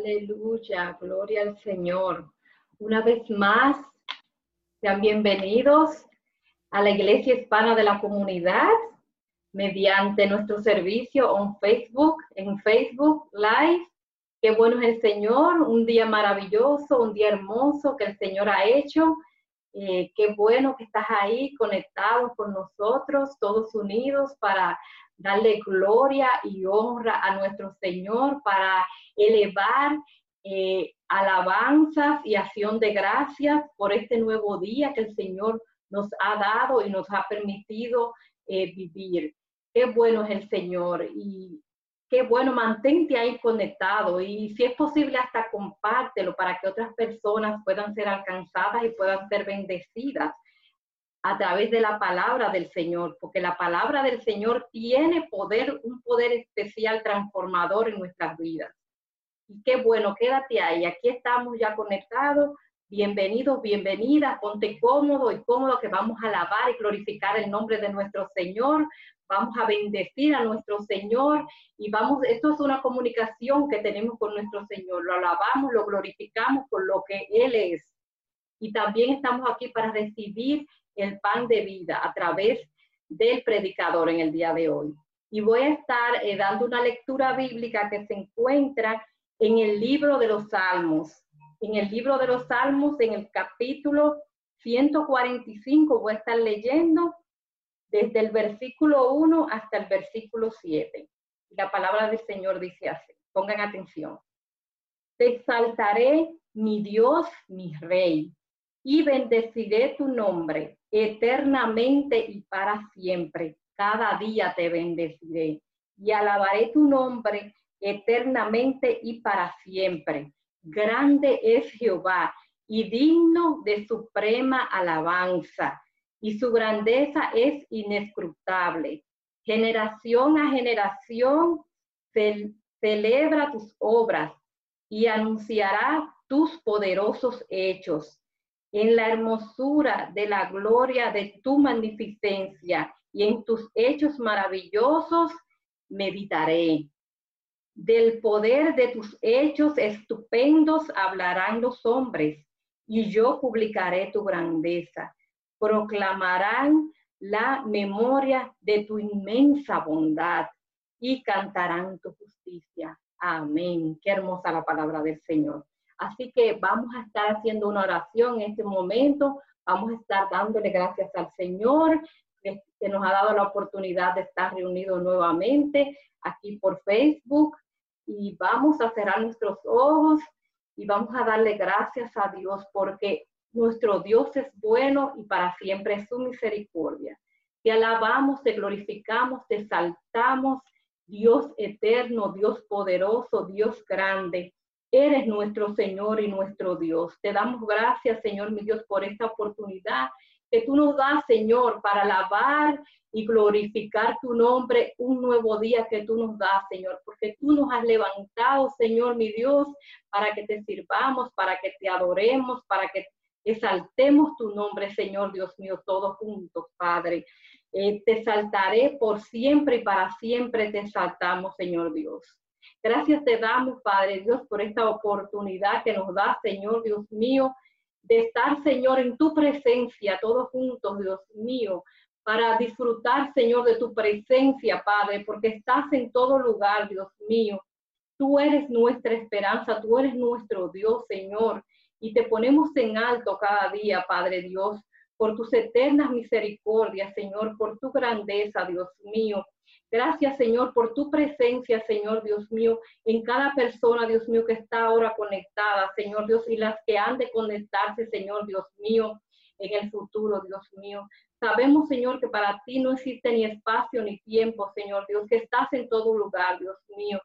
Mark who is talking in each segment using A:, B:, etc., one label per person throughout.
A: Aleluya, gloria al Señor. Una vez más, sean bienvenidos a la Iglesia Hispana de la Comunidad mediante nuestro servicio en Facebook, en Facebook Live. Qué bueno es el Señor, un día maravilloso, un día hermoso que el Señor ha hecho. Eh, qué bueno que estás ahí conectado con nosotros, todos unidos para darle gloria y honra a nuestro Señor, para elevar eh, alabanzas y acción de gracias por este nuevo día que el Señor nos ha dado y nos ha permitido eh, vivir. Qué bueno es el Señor y qué bueno, mantente ahí conectado y si es posible hasta compártelo para que otras personas puedan ser alcanzadas y puedan ser bendecidas a través de la palabra del Señor, porque la palabra del Señor tiene poder, un poder especial transformador en nuestras vidas. Y qué bueno, quédate ahí, aquí estamos ya conectados. Bienvenidos, bienvenidas, ponte cómodo y cómodo que vamos a alabar y glorificar el nombre de nuestro Señor. Vamos a bendecir a nuestro Señor y vamos, esto es una comunicación que tenemos con nuestro Señor. Lo alabamos, lo glorificamos por lo que Él es. Y también estamos aquí para recibir el pan de vida a través del predicador en el día de hoy. Y voy a estar eh, dando una lectura bíblica que se encuentra en el libro de los Salmos. En el libro de los Salmos, en el capítulo 145, voy a estar leyendo desde el versículo 1 hasta el versículo 7. La palabra del Señor dice así, pongan atención. Te exaltaré, mi Dios, mi Rey, y bendeciré tu nombre eternamente y para siempre. Cada día te bendeciré y alabaré tu nombre eternamente y para siempre. Grande es Jehová y digno de suprema alabanza, y su grandeza es inescrutable. Generación a generación celebra tus obras y anunciará tus poderosos hechos en la hermosura de la gloria de tu magnificencia y en tus hechos maravillosos meditaré. Del poder de tus hechos estupendos hablarán los hombres, y yo publicaré tu grandeza. Proclamarán la memoria de tu inmensa bondad y cantarán tu justicia. Amén. Qué hermosa la palabra del Señor. Así que vamos a estar haciendo una oración en este momento, vamos a estar dándole gracias al Señor que, nos ha dado la oportunidad de estar reunidos nuevamente aquí por Facebook y vamos a cerrar nuestros ojos y vamos a darle gracias a Dios porque nuestro Dios es bueno y para siempre es su misericordia. Te alabamos, te glorificamos, te exaltamos, Dios eterno, Dios poderoso, Dios grande. Eres nuestro Señor y nuestro Dios. Te damos gracias, Señor, mi Dios, por esta oportunidad que tú nos das, Señor, para alabar y glorificar tu nombre un nuevo día que tú nos das, Señor, porque tú nos has levantado, Señor, mi Dios, para que te sirvamos, para que te adoremos, para que exaltemos tu nombre, Señor, Dios mío, todos juntos, Padre. Eh, te saltaré por siempre y para siempre te saltamos, Señor Dios. Gracias te damos, Padre Dios, por esta oportunidad que nos da, Señor Dios mío, de estar, Señor, en tu presencia, todos juntos, Dios mío, para disfrutar, Señor, de tu presencia, Padre, porque estás en todo lugar, Dios mío. Tú eres nuestra esperanza, tú eres nuestro Dios, Señor, y te ponemos en alto cada día, Padre Dios, por tus eternas misericordias, Señor, por tu grandeza, Dios mío. Gracias, Señor, por tu presencia, Señor Dios mío, en cada persona, Dios mío, que está ahora conectada, Señor Dios, y las que han de conectarse, Señor Dios mío, en el futuro, Dios mío. Sabemos, Señor, que para ti no existe ni espacio ni tiempo, Señor Dios, que estás en todo lugar, Dios mío.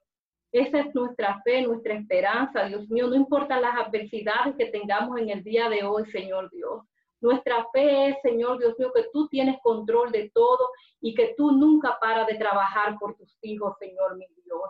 A: Esa es nuestra fe, nuestra esperanza, Dios mío. No importa las adversidades que tengamos en el día de hoy, Señor Dios. Nuestra fe es, Señor Dios mío, que tú tienes control de todo y que tú nunca paras de trabajar por tus hijos, Señor mi Dios.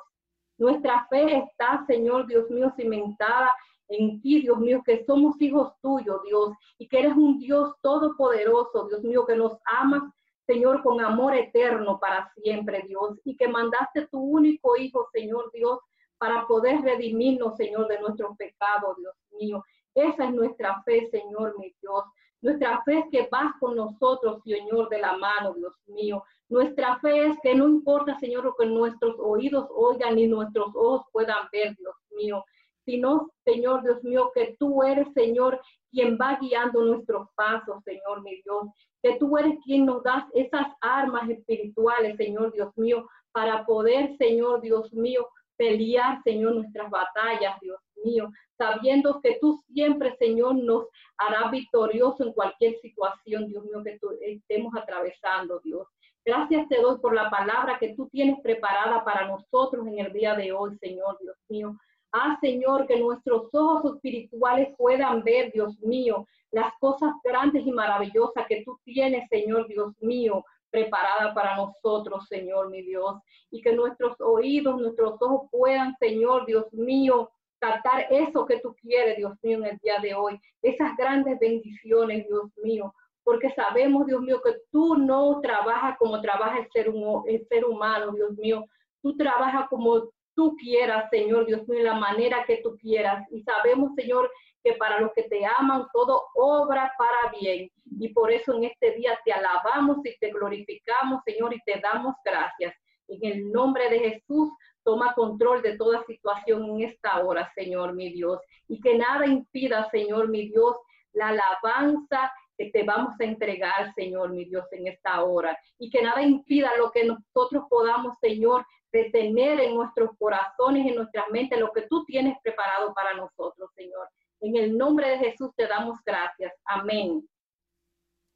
A: Nuestra fe está, Señor Dios mío, cimentada en ti, Dios mío, que somos hijos tuyos, Dios, y que eres un Dios todopoderoso, Dios mío, que nos amas, Señor, con amor eterno para siempre, Dios, y que mandaste tu único Hijo, Señor Dios, para poder redimirnos, Señor, de nuestros pecados, Dios mío. Esa es nuestra fe, Señor, mi Dios. Nuestra fe es que vas con nosotros, Señor, de la mano, Dios mío. Nuestra fe es que no importa, Señor, lo que nuestros oídos oigan ni nuestros ojos puedan ver, Dios mío, sino, Señor, Dios mío, que tú eres, Señor, quien va guiando nuestros pasos, Señor, mi Dios. Que tú eres quien nos das esas armas espirituales, Señor, Dios mío, para poder, Señor, Dios mío, pelear, Señor, nuestras batallas, Dios mío, sabiendo que tú siempre, Señor, nos harás victorioso en cualquier situación, Dios mío, que tú estemos atravesando, Dios. Gracias te doy por la palabra que tú tienes preparada para nosotros en el día de hoy, Señor, Dios mío. Ah, Señor, que nuestros ojos espirituales puedan ver, Dios mío, las cosas grandes y maravillosas que tú tienes, Señor, Dios mío, preparada para nosotros, Señor, mi Dios. Y que nuestros oídos, nuestros ojos puedan, Señor, Dios mío, captar eso que tú quieres, Dios mío, en el día de hoy. Esas grandes bendiciones, Dios mío. Porque sabemos, Dios mío, que tú no trabajas como trabaja el ser, el ser humano, Dios mío. Tú trabajas como tú quieras, Señor, Dios mío, la manera que tú quieras. Y sabemos, Señor, que para los que te aman, todo obra para bien. Y por eso en este día te alabamos y te glorificamos, Señor, y te damos gracias. En el nombre de Jesús, toma control de toda situación en esta hora, Señor, mi Dios. Y que nada impida, Señor, mi Dios, la alabanza que te vamos a entregar, Señor, mi Dios, en esta hora. Y que nada impida lo que nosotros podamos, Señor, detener en nuestros corazones, en nuestras mentes, lo que tú tienes preparado para nosotros, Señor. En el nombre de Jesús te damos gracias. Amén.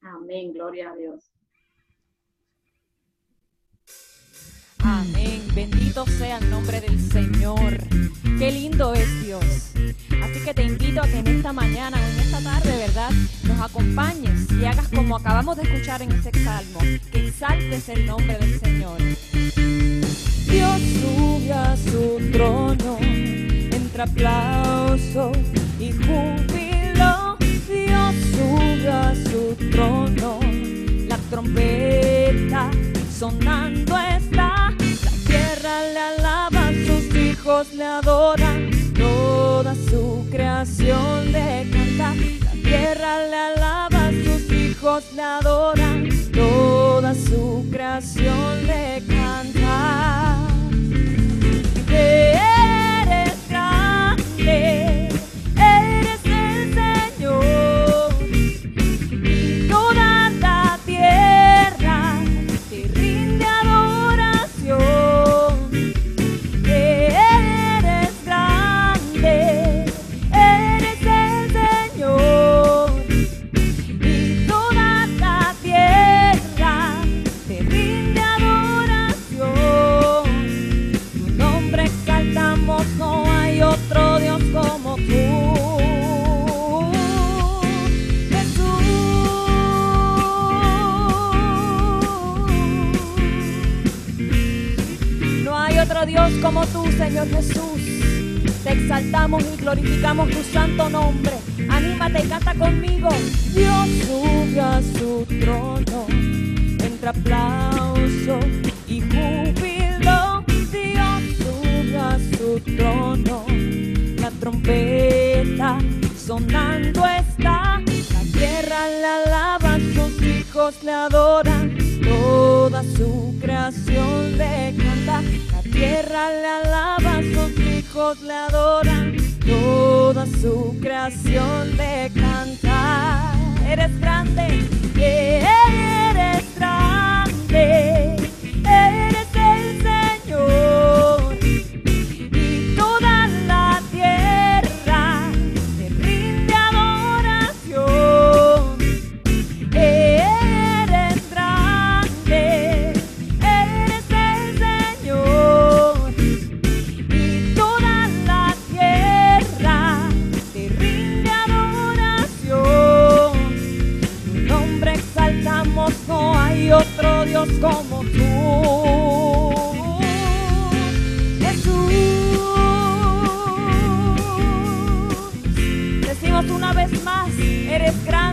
A: Amén. Gloria a Dios.
B: Amén. Sea el nombre del Señor. Qué lindo es Dios. Así que te invito a que en esta mañana o en esta tarde, ¿verdad? Nos acompañes y hagas como acabamos de escuchar en ese salmo, que exaltes el nombre del Señor. Dios sube a su trono, entre aplauso y júbilo. Dios sube a su trono, la trompeta sonando está. Hijos le adoran, toda su creación le canta. La tierra le alaba, sus hijos le adoran, toda su creación le canta. Como tú, Señor Jesús. Te exaltamos y glorificamos tu santo nombre. Anímate y canta conmigo. Dios sube a su trono entre aplauso y júbilo. Dios sube a su trono. La trompeta sonando está. La tierra le alaba, sus hijos le adoran. Toda su creación le canta. Tierra le alaba, sus hijos le adoran, toda su creación le canta. Eres grande, eres grande,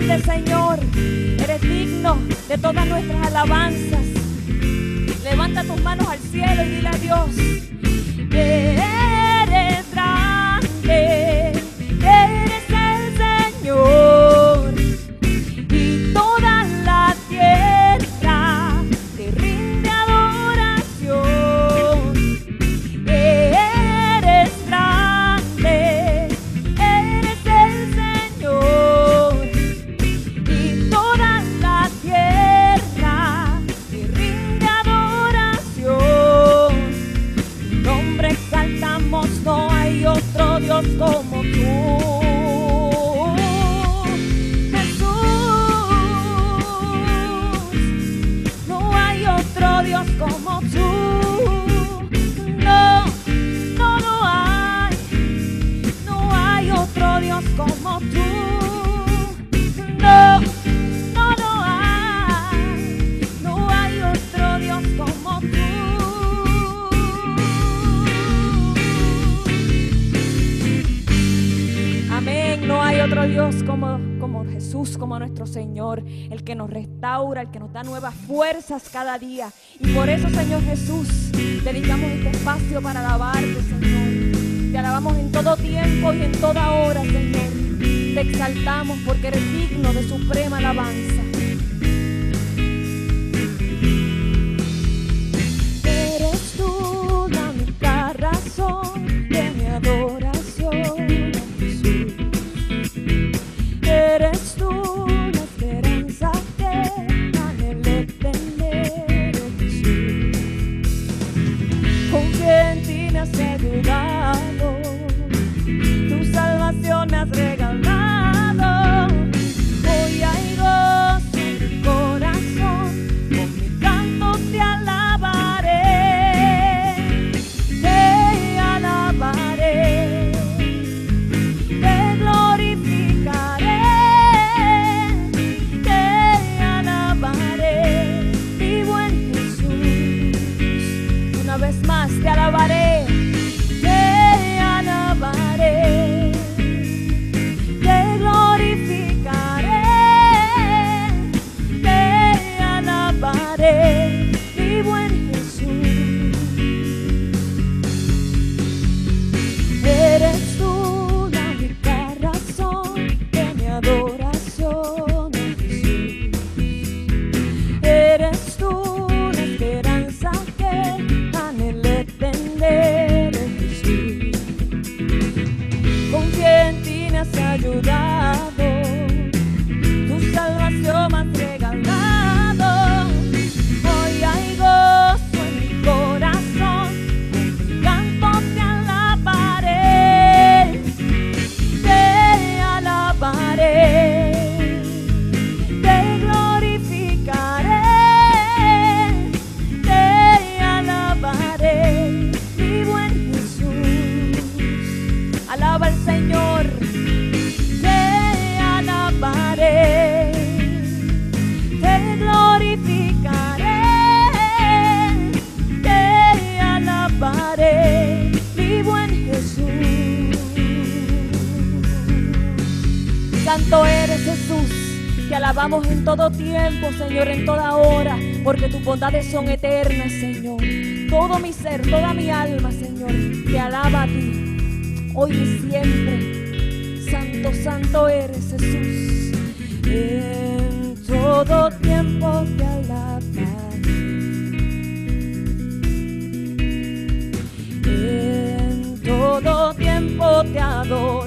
B: Señor, eres digno de todas nuestras alabanzas. Levanta tus manos al cielo y dile a Dios Dios como tú. No, no lo hay. No hay otro Dios como tú. No, no lo hay. No hay otro Dios como tú. Amén. No hay otro Dios como, como Jesús, como nuestro Señor el que nos restaura, el que nos da nuevas fuerzas cada día. Y por eso, Señor Jesús, dedicamos este espacio para alabarte, Señor. Te alabamos en todo tiempo y en toda hora, Señor. Te exaltamos porque eres digno de suprema alabanza. Señor, en toda hora, porque tus bondades son eternas, Señor. Todo mi ser, toda mi alma, Señor, te alaba a ti, hoy y siempre. Santo, santo eres Jesús. En todo tiempo te alaba. En todo tiempo te adora.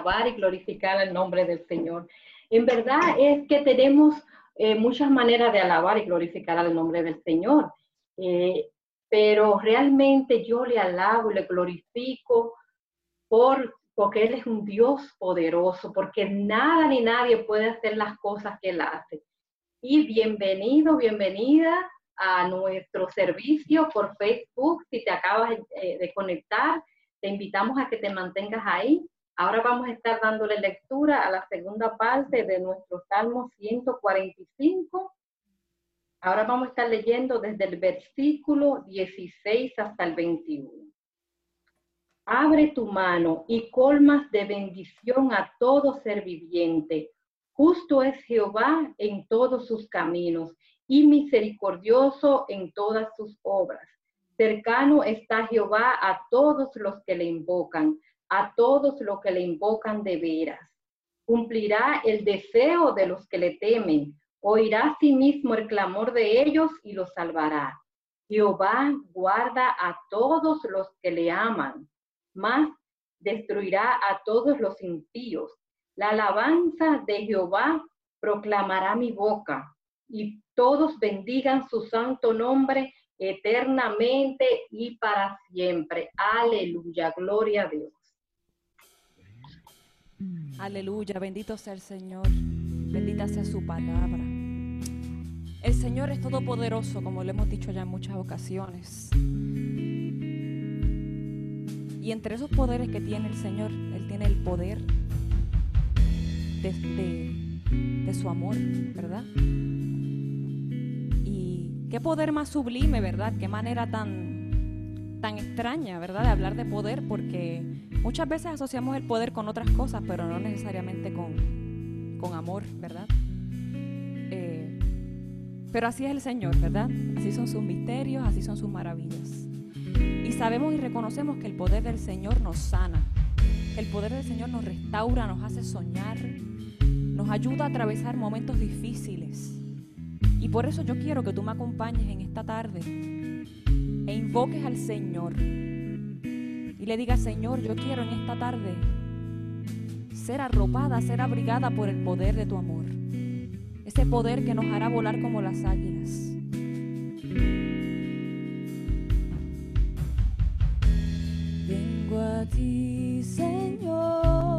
A: Alabar y glorificar el nombre del Señor. En verdad es que tenemos eh, muchas maneras de alabar y glorificar el nombre del Señor. Eh, pero realmente yo le alabo y le glorifico por, porque Él es un Dios poderoso, porque nada ni nadie puede hacer las cosas que Él hace. Y bienvenido, bienvenida a nuestro servicio por Facebook. Si te acabas eh, de conectar, te invitamos a que te mantengas ahí. Ahora vamos a estar dándole lectura a la segunda parte de nuestro Salmo 145. Ahora vamos a estar leyendo desde el versículo 16 hasta el 21. Abre tu mano y colmas de bendición a todo ser viviente. Justo es Jehová en todos sus caminos y misericordioso en todas sus obras. Cercano está Jehová a todos los que le invocan, a todos los que le invocan de veras. cumplirá el deseo de los que le temen, oirá a sí mismo el clamor de ellos y los salvará. Jehová guarda a todos los que le aman, mas destruirá a todos los impíos. La alabanza de Jehová proclamará mi boca, y todos bendigan su santo nombre eternamente y para siempre. Aleluya, gloria a Dios.
B: Aleluya, bendito sea el Señor, bendita sea su palabra. El Señor es todopoderoso, como lo hemos dicho ya en muchas ocasiones. Y entre esos poderes que tiene el Señor, Él tiene el poder de, su amor, ¿verdad? Y qué poder más sublime, ¿verdad? Qué manera tan, tan extraña, ¿verdad? De hablar de poder, porque muchas veces asociamos el poder con otras cosas, pero no necesariamente con, con amor, ¿verdad? Eh, pero así es el Señor, ¿verdad? Así son sus misterios, así son sus maravillas. Y sabemos y reconocemos que el poder del Señor nos sana, el poder del Señor nos restaura, nos hace soñar, nos ayuda a atravesar momentos difíciles. Y por eso yo quiero que tú me acompañes en esta tarde e invoques al Señor y le digas, Señor, yo quiero en esta tarde ser arropada, ser abrigada por el poder de tu amor. Ese poder que nos hará volar como las águilas. Vengo a ti, Señor,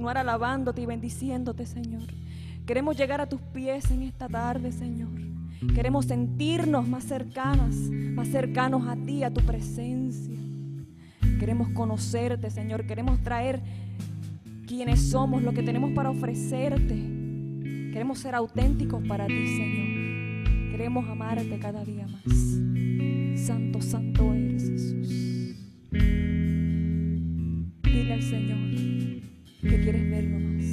B: continuar alabándote y bendiciéndote, Señor. Queremos llegar a tus pies en esta tarde, Señor. Queremos sentirnos más cercanas, más cercanos a ti, a tu presencia. Queremos conocerte, Señor. Queremos traer quienes somos, lo que tenemos para ofrecerte. Queremos ser auténticos para ti, Señor. Queremos amarte cada día más. Santo, santo. que quieres verlo más.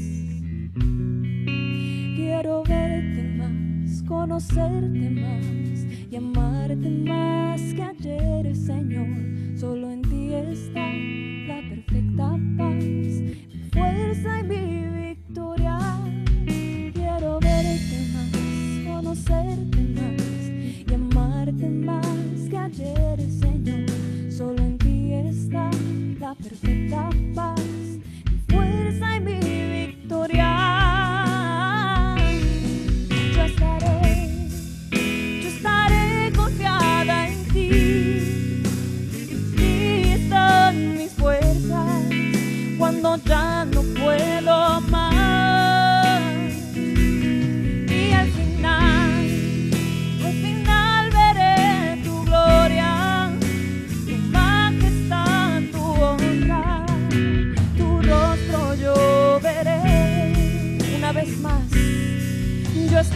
B: Quiero verte más, conocerte más y amarte más que ayer, Señor. Solo en ti está.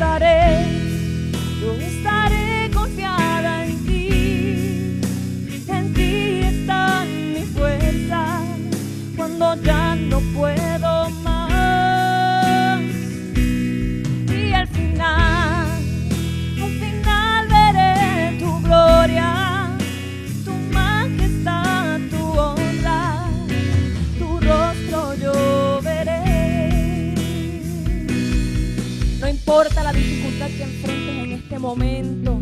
B: estaré. momento,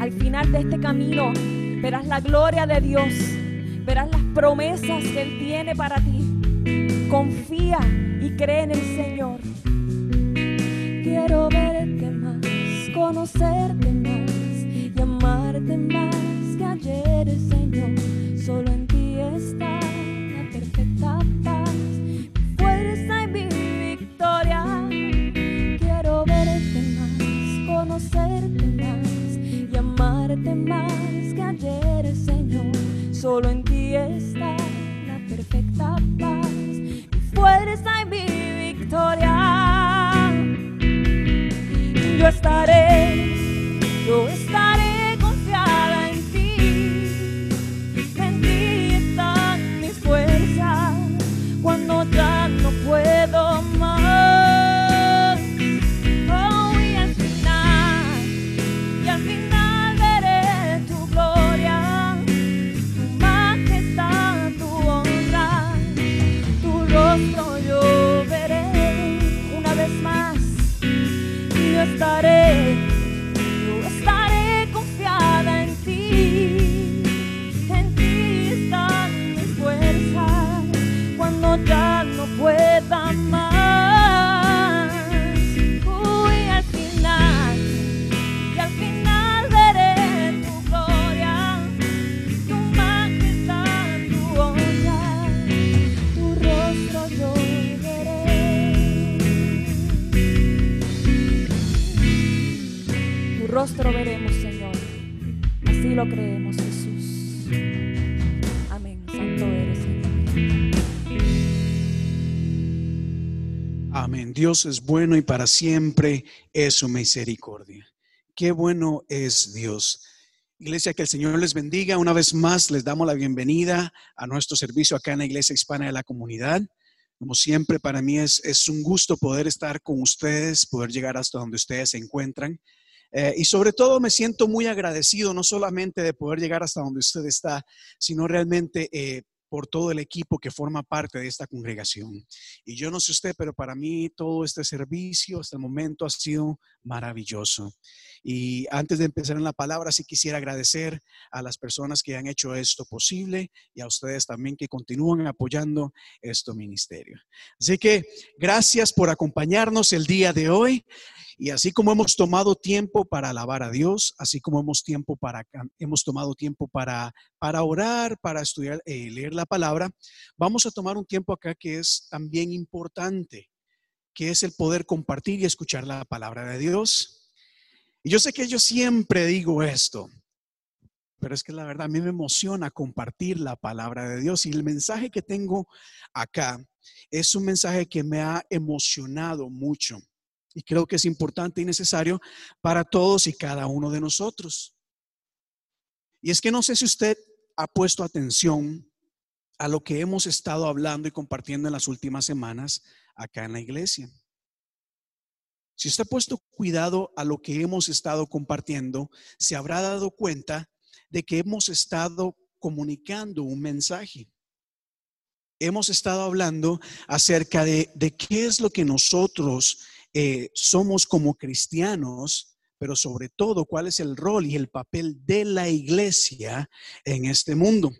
B: al final de este camino, verás la gloria de Dios, verás las promesas que Él tiene para ti. Confía y cree en el Señor. Quiero verte más, conocerte más y amarte más que ayer, Señor.
C: Dios es bueno y para siempre es su misericordia. Qué bueno es Dios. Iglesia, que el Señor les bendiga. Una vez más, les damos la bienvenida a nuestro servicio acá en la Iglesia Hispana de la Comunidad. Como siempre, para mí es, es un gusto poder estar con ustedes, poder llegar hasta donde ustedes se encuentran. Eh, y sobre todo me siento muy agradecido, no solamente de poder llegar hasta donde usted está, sino realmente eh, por todo el equipo que forma parte de esta congregación. Y yo no sé usted, pero para mí todo este servicio hasta el momento ha sido maravilloso. Y antes de empezar en la palabra, sí quisiera agradecer a las personas que han hecho esto posible y a ustedes también que continúan apoyando este ministerio. Así que gracias por acompañarnos el día de hoy. Y así como hemos tomado tiempo para alabar a Dios, así como hemos, tiempo para, hemos tomado tiempo para, para orar, para estudiar, eh, leer la palabra, vamos a tomar un tiempo acá que es también importante, que es el poder compartir y escuchar la palabra de Dios. Y yo sé que yo siempre digo esto, pero es que la verdad a mí me emociona compartir la palabra de Dios y el mensaje que tengo acá es un mensaje que me ha emocionado mucho y creo que es importante y necesario para todos y cada uno de nosotros. Y es que no sé si usted ha puesto atención a lo que hemos estado hablando y compartiendo en las últimas semanas acá en la iglesia. Si usted ha puesto cuidado a lo que hemos estado compartiendo, se habrá dado cuenta de que hemos estado comunicando un mensaje. Hemos estado hablando acerca de, de qué es lo que nosotros eh, somos como cristianos, pero sobre todo cuál es el rol y el papel de la iglesia en este mundo.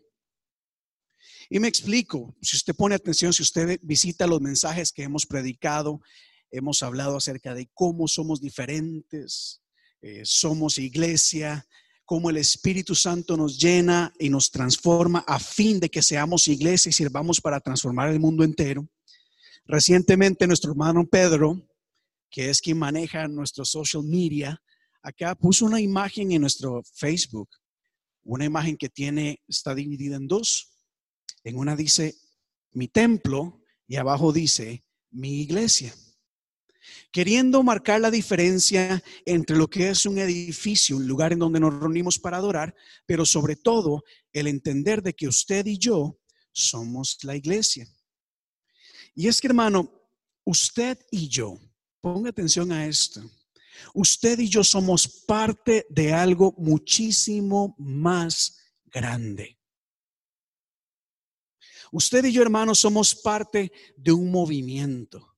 C: Y me explico, si usted pone atención, si usted visita los mensajes que hemos predicado, hemos hablado acerca de cómo somos diferentes, eh, somos iglesia, cómo el Espíritu Santo nos llena y nos transforma a fin de que seamos iglesia y sirvamos para transformar el mundo entero. Recientemente nuestro hermano Pedro que es quien maneja nuestro social media, acá puso una imagen en nuestro Facebook, una imagen que tiene, está dividida en dos. En una dice mi templo y abajo dice mi iglesia. Queriendo marcar la diferencia entre lo que es un edificio, un lugar en donde nos reunimos para adorar, pero sobre todo el entender de que usted y yo somos la iglesia. Y es que, hermano, usted y yo, Ponga atención a esto. Usted y yo somos parte de algo muchísimo más grande. Usted y yo, hermanos, somos parte de un movimiento,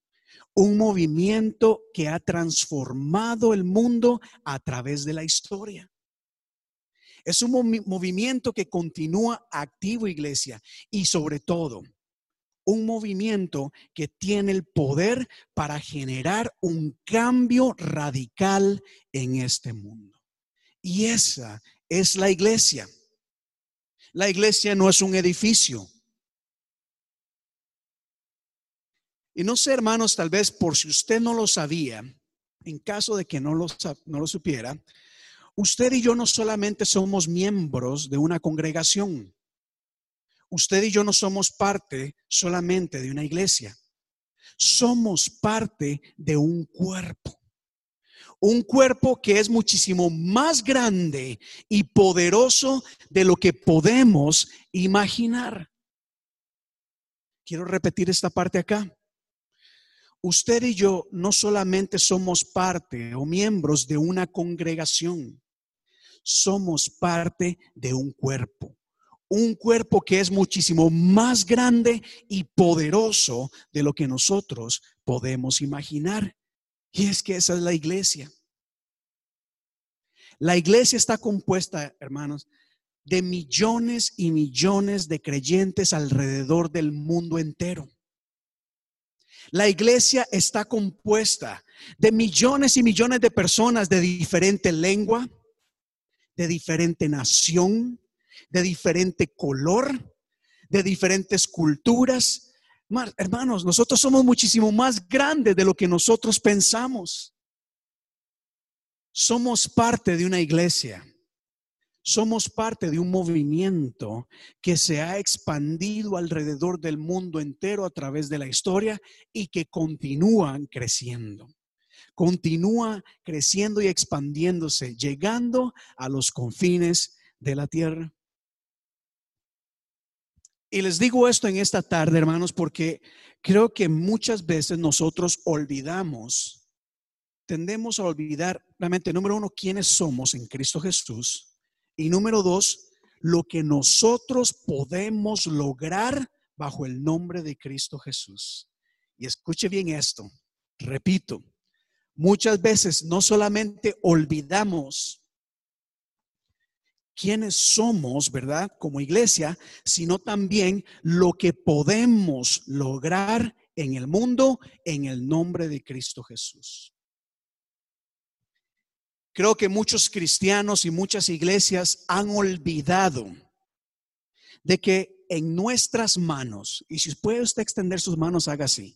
C: un movimiento que ha transformado el mundo a través de la historia. Es un movimiento que continúa activo, iglesia, y sobre todo, un movimiento que tiene el poder para generar un cambio radical en este mundo. Y esa es la iglesia. La iglesia no es un edificio. Y no sé, hermanos, tal vez por si usted no lo sabía, en caso de que no lo, no lo supiera, usted y yo no solamente somos miembros de una congregación usted y yo no somos parte solamente de una iglesia, somos parte de un cuerpo. Un cuerpo que es muchísimo más grande y poderoso de lo que podemos imaginar. Quiero repetir esta parte acá. Usted y yo no solamente somos parte o miembros de una congregación, somos parte de un cuerpo un cuerpo que es muchísimo más grande y poderoso de lo que nosotros podemos imaginar. Y es que esa es la iglesia. La iglesia está compuesta, hermanos, de millones y millones de creyentes alrededor del mundo entero. La iglesia está compuesta de millones y millones de personas de diferente lengua, de diferente nación, de diferente color, de diferentes culturas. Hermanos, nosotros somos muchísimo más grandes de lo que nosotros pensamos. Somos parte de una iglesia. somos parte de un movimiento que se ha expandido alrededor del mundo entero a través de la historia y que continúan creciendo. Continúa creciendo y expandiéndose, llegando a los confines de la tierra. Y les digo esto en esta tarde, hermanos, porque creo que muchas veces nosotros olvidamos, tendemos a olvidar, realmente, número uno, quiénes somos en Cristo Jesús y número dos, lo que nosotros podemos lograr bajo el nombre de Cristo Jesús. Y escuche bien esto, repito, muchas veces no solamente olvidamos quiénes somos, ¿verdad? Como iglesia, sino también lo que podemos lograr en el mundo en el nombre de Cristo Jesús. Creo que muchos cristianos y muchas iglesias han olvidado de que en nuestras manos, y si puede usted extender sus manos, haga así,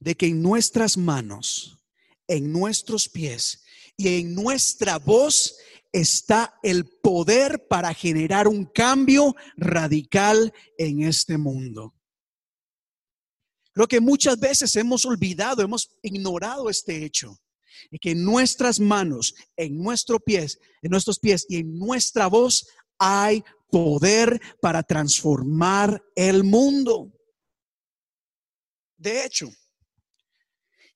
C: de que en nuestras manos, en nuestros pies y en nuestra voz está el poder para generar un cambio radical en este mundo. Creo que muchas veces hemos olvidado, hemos ignorado este hecho y que en nuestras manos, en nuestros pies, en nuestros pies y en nuestra voz hay poder para transformar el mundo. De hecho,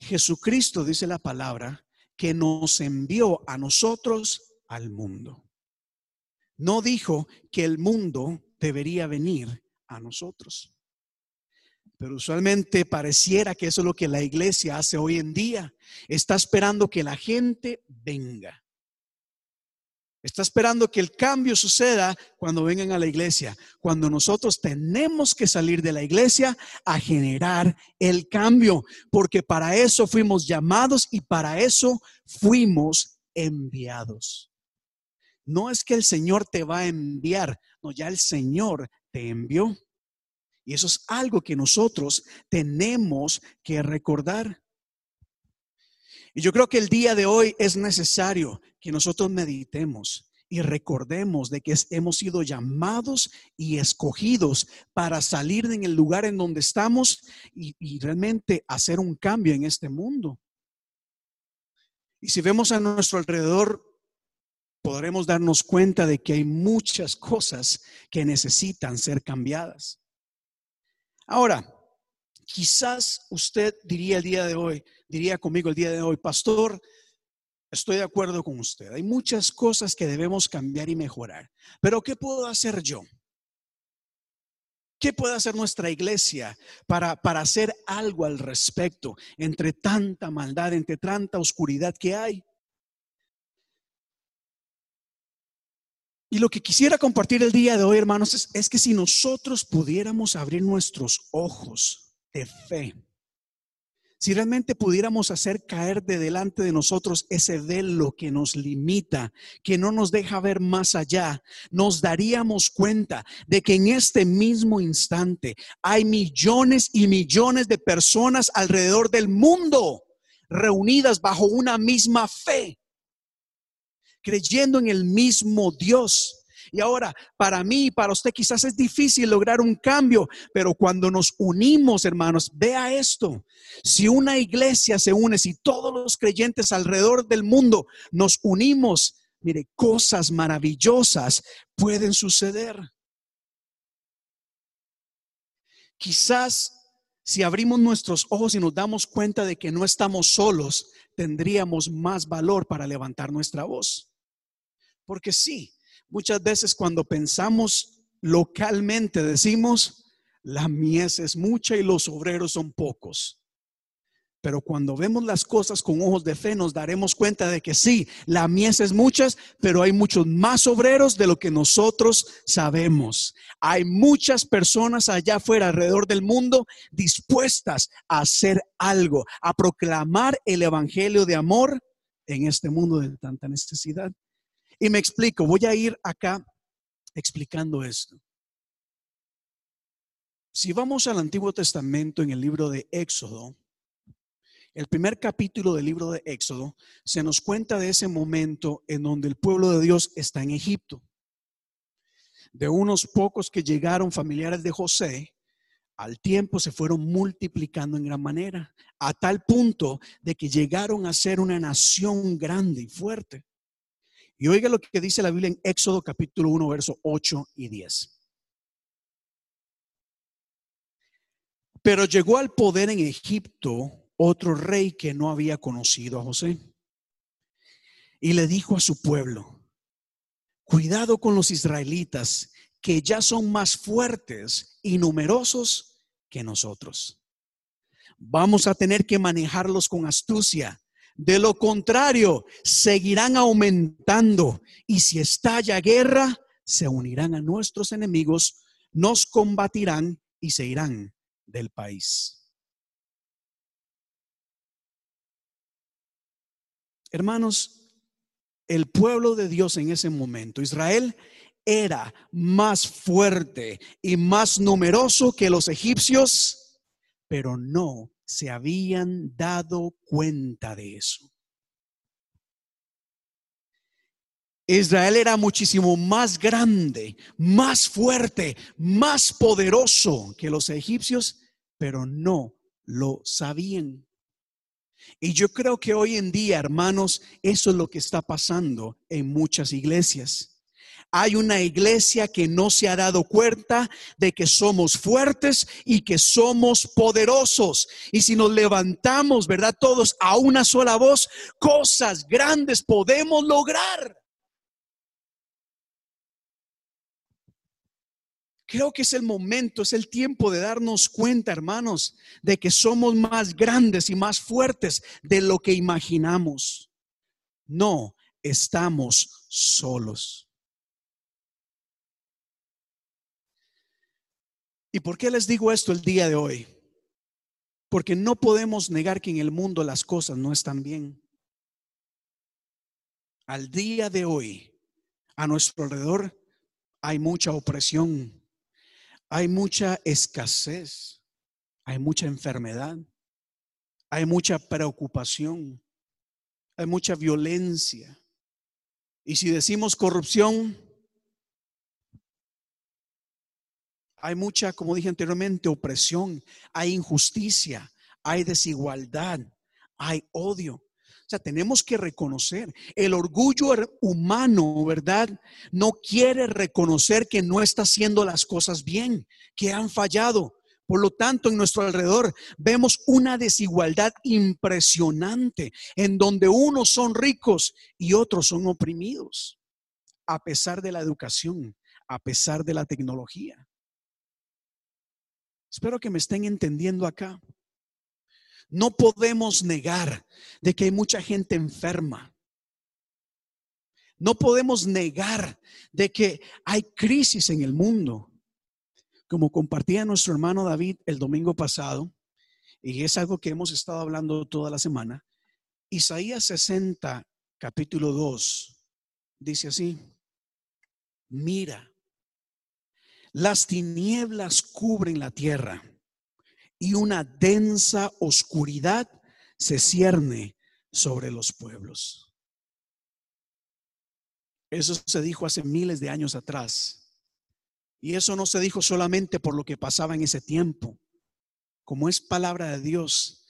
C: Jesucristo dice la palabra que nos envió a nosotros al mundo. No dijo que el mundo debería venir a nosotros. Pero usualmente pareciera que eso es lo que la iglesia hace hoy en día. Está esperando que la gente venga. Está esperando que el cambio suceda cuando vengan a la iglesia, cuando nosotros tenemos que salir de la iglesia a generar el cambio, porque para eso fuimos llamados y para eso fuimos enviados. No es que el Señor te va a enviar, no, ya el Señor te envió. Y eso es algo que nosotros tenemos que recordar. Y yo creo que el día de hoy es necesario que nosotros meditemos y recordemos de que hemos sido llamados y escogidos para salir en el lugar en donde estamos y, y realmente hacer un cambio en este mundo. Y si vemos a nuestro alrededor, podremos darnos cuenta de que hay muchas cosas que necesitan ser cambiadas. Ahora, quizás usted diría el día de hoy, diría conmigo el día de hoy, pastor, estoy de acuerdo con usted. Hay muchas cosas que debemos cambiar y mejorar. Pero ¿qué puedo hacer yo? ¿Qué puede hacer nuestra iglesia para, para hacer algo al respecto entre tanta maldad, entre tanta oscuridad que hay? Y lo que quisiera compartir el día de hoy, hermanos, es, que si nosotros pudiéramos abrir nuestros ojos de fe, si realmente pudiéramos hacer caer de delante de nosotros ese velo que nos limita, que no nos deja ver más allá, nos daríamos cuenta de que en este mismo instante hay millones y millones de personas alrededor del mundo reunidas bajo una misma fe creyendo en el mismo Dios. Y ahora, para mí y para usted quizás es difícil lograr un cambio, pero cuando nos unimos, hermanos, vea esto. Si una iglesia se une, si todos los creyentes alrededor del mundo nos unimos, mire, cosas maravillosas pueden suceder. Quizás si abrimos nuestros ojos y nos damos cuenta de que no estamos solos, tendríamos más valor para levantar nuestra voz. Porque sí, muchas veces cuando pensamos localmente decimos, la mies es mucha y los obreros son pocos. Pero cuando vemos las cosas con ojos de fe, nos daremos cuenta de que sí, la mies es muchas, pero hay muchos más obreros de lo que nosotros sabemos. Hay muchas personas allá afuera, alrededor del mundo, dispuestas a hacer algo, a proclamar el evangelio de amor en este mundo de tanta necesidad. Y me explico, voy a ir acá explicando esto. Si vamos al Antiguo Testamento en el libro de Éxodo, El primer capítulo del libro de Éxodo se nos cuenta de ese momento en donde el pueblo de Dios está en Egipto. De unos pocos que llegaron familiares de José, al tiempo se fueron multiplicando en gran manera, a tal punto de que llegaron a ser una nación grande y fuerte. Y oiga lo que dice la Biblia en Éxodo capítulo 1, verso 8 y 10. Pero llegó al poder en Egipto otro rey que no había conocido a José. Y le dijo a su pueblo, cuidado con los israelitas, que ya son más fuertes y numerosos que nosotros. Vamos a tener que manejarlos con astucia. De lo contrario, seguirán aumentando y si estalla guerra, se unirán a nuestros enemigos, nos combatirán y se irán del país. Hermanos, el pueblo de Dios en ese momento, Israel, era más fuerte y más numeroso que los egipcios, pero no se habían dado cuenta de eso. Israel era muchísimo más grande, más fuerte, más poderoso que los egipcios, pero no lo sabían. Y yo creo que hoy en día, hermanos, eso es lo que está pasando en muchas iglesias. Hay una iglesia que no se ha dado cuenta de que somos fuertes y que somos poderosos. Y si nos levantamos, ¿verdad? Todos a una sola voz, cosas grandes podemos lograr. Creo que es el momento, es el tiempo de darnos cuenta, hermanos, de que somos más grandes y más fuertes de lo que imaginamos. No estamos solos. ¿Y por qué les digo esto el día de hoy? Porque no podemos negar que en el mundo las cosas no están bien. Al día de hoy, a nuestro alrededor hay mucha opresión, hay mucha escasez, hay mucha enfermedad, hay mucha preocupación, hay mucha violencia. Y si decimos corrupción, hay mucha, como dije anteriormente, opresión, hay injusticia, hay desigualdad, hay odio tenemos que reconocer, el orgullo humano, ¿verdad? No quiere reconocer que no está haciendo las cosas bien, que han fallado. Por lo tanto, en nuestro alrededor vemos una desigualdad impresionante en donde unos son ricos y otros son oprimidos, a pesar de la educación, a pesar de la tecnología. Espero que me estén entendiendo acá. No podemos negar de que hay mucha gente enferma. No podemos negar de que hay crisis en el mundo. Como compartía nuestro hermano David el domingo pasado, y es algo que hemos estado hablando toda la semana, Isaías 60, capítulo 2, dice así, mira, las tinieblas cubren la tierra y una densa oscuridad se cierne sobre los pueblos. Eso se dijo hace miles de años atrás. Y eso no se dijo solamente por lo que pasaba en ese tiempo. Como es palabra de Dios,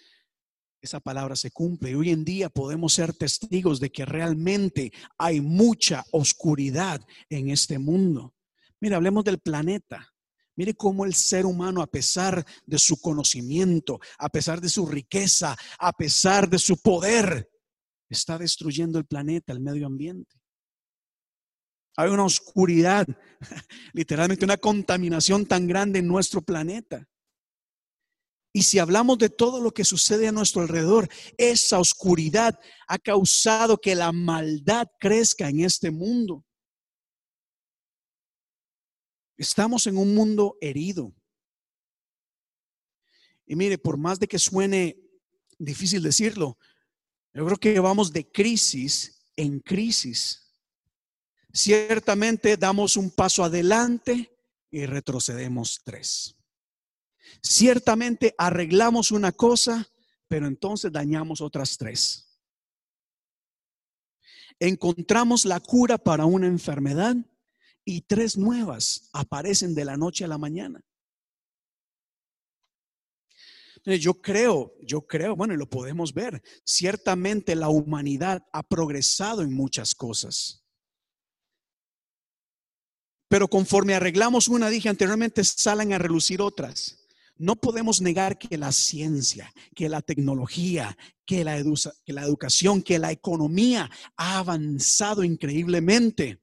C: esa palabra se cumple. Y hoy en día podemos ser testigos de que realmente hay mucha oscuridad en este mundo. Mira, hablemos del planeta. Mire cómo el ser humano, a pesar de su conocimiento, a pesar de su riqueza, a pesar de su poder, está destruyendo el planeta, el medio ambiente. Hay una oscuridad, literalmente una contaminación tan grande en nuestro planeta. Y si hablamos de todo lo que sucede a nuestro alrededor, esa oscuridad ha causado que la maldad crezca en este mundo. Estamos en un mundo herido. Y mire, por más de que suene difícil decirlo, yo creo que vamos de crisis en crisis. Ciertamente damos un paso adelante y retrocedemos tres. Ciertamente arreglamos una cosa, pero entonces dañamos otras tres. Encontramos la cura para una enfermedad y tres nuevas aparecen de la noche a la mañana. Yo creo, yo creo, bueno, y lo podemos ver, ciertamente la humanidad ha progresado en muchas cosas. Pero conforme arreglamos una, dije anteriormente, salen a relucir otras. No podemos negar que la ciencia, que la tecnología, que la, que la educación, que la economía ha avanzado increíblemente.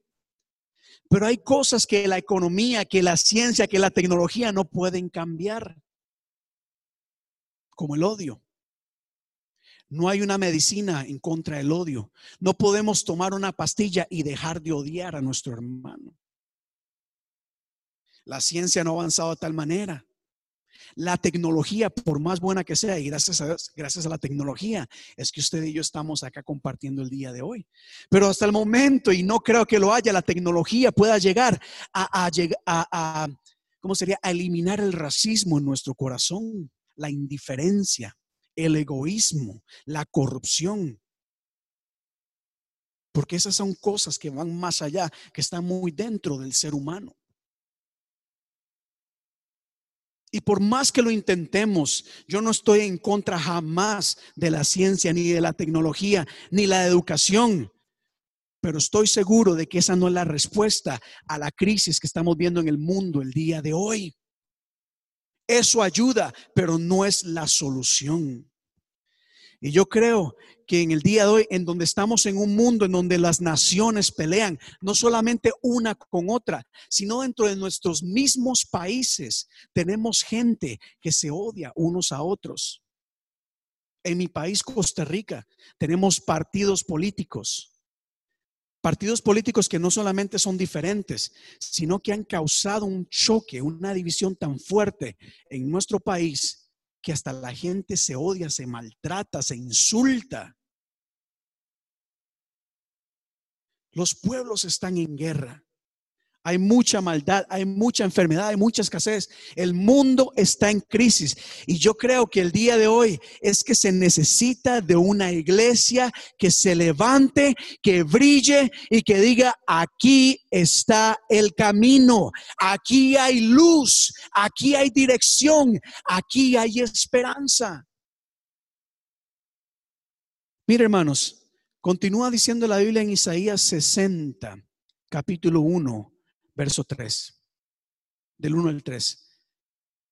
C: Pero hay cosas que la economía, que la ciencia, que la tecnología no pueden cambiar como el odio. No hay una medicina en contra del odio. No podemos tomar una pastilla y dejar de odiar a nuestro hermano. La ciencia no ha avanzado de tal manera. La tecnología, por más buena que sea, y gracias a, gracias a la tecnología, es que usted y yo estamos acá compartiendo el día de hoy. Pero hasta el momento, y no creo que lo haya, la tecnología pueda llegar a, a, a ¿cómo sería? A eliminar el racismo en nuestro corazón la indiferencia, el egoísmo, la corrupción. Porque esas son cosas que van más allá, que están muy dentro del ser humano. Y por más que lo intentemos, yo no estoy en contra jamás de la ciencia, ni de la tecnología, ni la educación. Pero estoy seguro de que esa no es la respuesta a la crisis que estamos viendo en el mundo el día de hoy. Eso ayuda, pero no es la solución. Y yo creo que en el día de hoy, en donde estamos en un mundo en donde las naciones pelean, no solamente una con otra, sino dentro de nuestros mismos países, tenemos gente que se odia unos a otros. En mi país, Costa Rica, tenemos partidos políticos Partidos políticos que no solamente son diferentes, sino que han causado un choque, una división tan fuerte en nuestro país que hasta la gente se odia, se maltrata, se insulta. Los pueblos están en guerra. Hay mucha maldad, hay mucha enfermedad, hay mucha escasez. El mundo está en crisis. Y yo creo que el día de hoy es que se necesita de una iglesia que se levante, que brille y que diga, aquí está el camino, aquí hay luz, aquí hay dirección, aquí hay esperanza. Mire hermanos, continúa diciendo la Biblia en Isaías 60, capítulo 1 verso 3, del 1 al 3.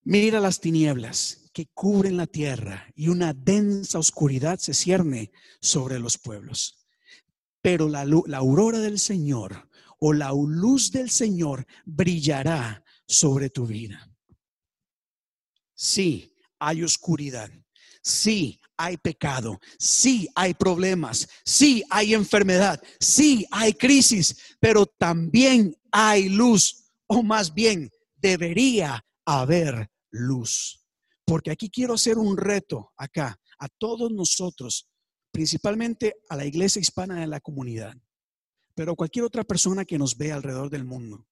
C: Mira las tinieblas que cubren la tierra y una densa oscuridad se cierne sobre los pueblos. Pero la, la aurora del Señor o la luz del Señor brillará sobre tu vida. Sí, hay oscuridad. Sí, hay pecado, sí hay problemas, sí hay enfermedad, sí hay crisis, pero también hay luz, o más bien debería haber luz. Porque aquí quiero hacer un reto acá a todos nosotros, principalmente a la iglesia hispana de la comunidad, pero cualquier otra persona que nos vea alrededor del mundo.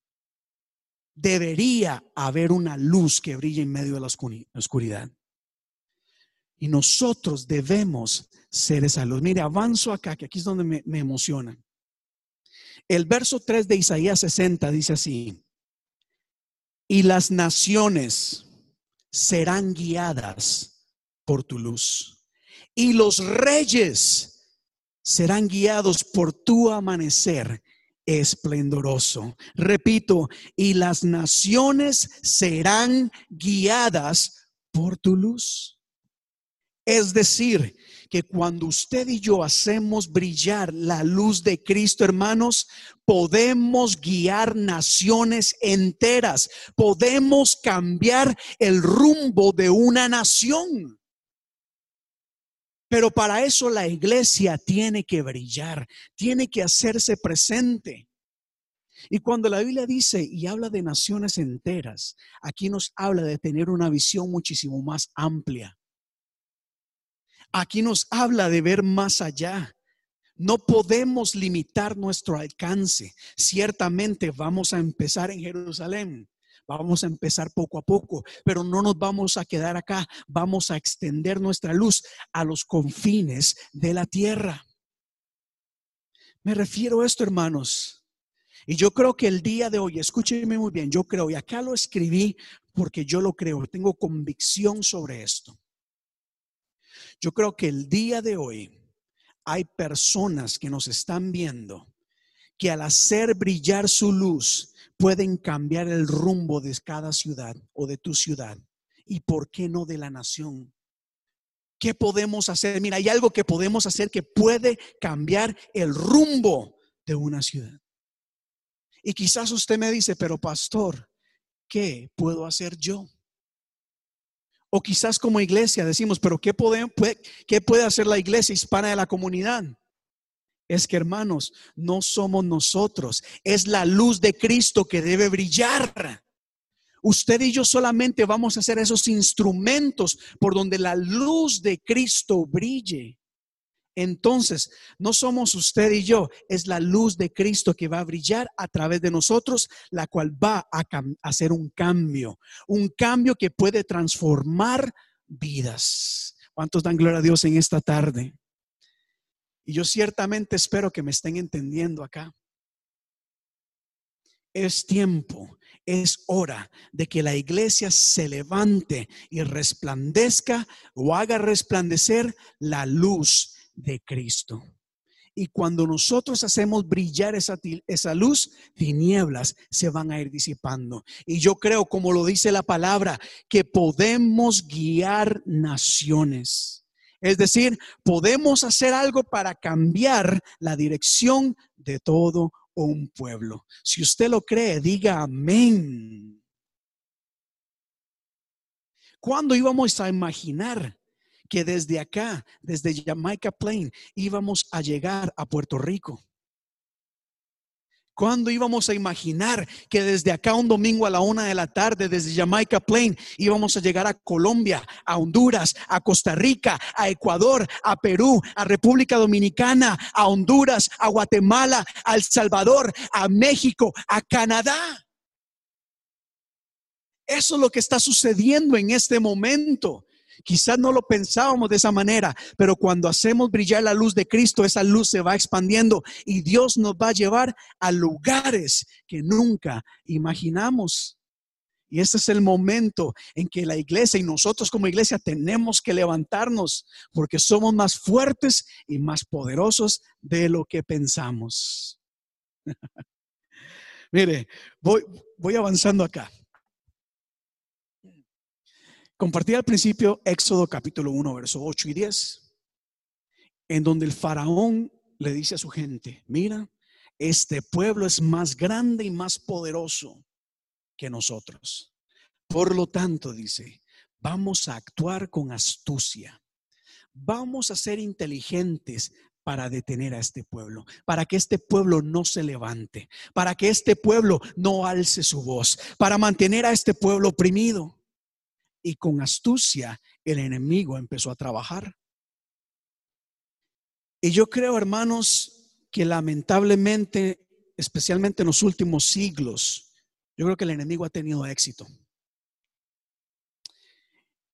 C: Debería haber una luz que brille en medio de la oscuridad. Y nosotros debemos ser esa luz. Mire, avanzo acá, que aquí es donde me, emociona. El verso 3 de Isaías 60 dice así, y las naciones serán guiadas por tu luz, y los reyes serán guiados por tu amanecer esplendoroso. Repito, y las naciones serán guiadas por tu luz. Es decir, que cuando usted y yo hacemos brillar la luz de Cristo, hermanos, podemos guiar naciones enteras, podemos cambiar el rumbo de una nación. Pero para eso la iglesia tiene que brillar, tiene que hacerse presente. Y cuando la Biblia dice y habla de naciones enteras, aquí nos habla de tener una visión muchísimo más amplia. Aquí nos habla de ver más allá. No podemos limitar nuestro alcance. Ciertamente vamos a empezar en Jerusalén, Vamos a empezar poco a poco, pero no nos vamos a quedar acá. Vamos a extender nuestra luz a los confines de la tierra. Me refiero a esto, hermanos. Y yo creo que el día de hoy, escúchenme muy bien, yo creo, y acá lo escribí porque yo lo creo, tengo convicción sobre esto. Yo creo que el día de hoy hay personas que nos están viendo que al hacer brillar su luz pueden cambiar el rumbo de cada ciudad o de tu ciudad. ¿Y por qué no de la nación? ¿Qué podemos hacer? Mira, hay algo que podemos hacer que puede cambiar el rumbo de una ciudad. Y quizás usted me dice, pero pastor, ¿qué puedo hacer yo? O quizás como iglesia decimos, pero ¿qué puede, ¿qué puede hacer la iglesia hispana de la comunidad? Es que hermanos, no somos nosotros, es la luz de Cristo que debe brillar. Usted y yo solamente vamos a ser esos instrumentos por donde la luz de Cristo brille. Entonces, no somos usted y yo, es la luz de Cristo que va a brillar a través de nosotros, la cual va a hacer un cambio, un cambio que puede transformar vidas. ¿Cuántos dan gloria a Dios en esta tarde? Y yo ciertamente espero que me estén entendiendo acá. Es tiempo, es hora de que la iglesia se levante y resplandezca o haga resplandecer la luz de Cristo. Y cuando nosotros hacemos brillar esa, esa, luz, tinieblas se van a ir disipando. Y yo creo, como lo dice la palabra, que podemos guiar naciones. Es decir, podemos hacer algo para cambiar la dirección de todo un pueblo. Si usted lo cree, diga amén. ¿Cuándo íbamos a imaginar que desde acá, desde Jamaica Plain, íbamos a llegar a Puerto Rico? ¿Cuándo íbamos a imaginar que desde acá un domingo a la una de la tarde, desde Jamaica Plain, íbamos a llegar a Colombia, a Honduras, a Costa Rica, a Ecuador, a Perú, a República Dominicana, a Honduras, a Guatemala, a El Salvador, a México, a Canadá? Eso es lo que está sucediendo en este momento. Quizás no lo pensábamos de esa manera, pero cuando hacemos brillar la luz de Cristo, esa luz se va expandiendo y Dios nos va a llevar a lugares que nunca imaginamos. Y este es el momento en que la iglesia y nosotros como iglesia tenemos que levantarnos porque somos más fuertes y más poderosos de lo que pensamos. Mire, voy, voy avanzando acá. Compartí al principio Éxodo capítulo 1, verso 8 y 10, en donde el faraón le dice a su gente, mira, este pueblo es más grande y más poderoso que nosotros. Por lo tanto, dice, vamos a actuar con astucia. Vamos a ser inteligentes para detener a este pueblo, para que este pueblo no se levante, para que este pueblo no alce su voz, para mantener a este pueblo oprimido y con astucia el enemigo empezó a trabajar. Y yo creo, hermanos, que lamentablemente, especialmente en los últimos siglos, yo creo que el enemigo ha tenido éxito.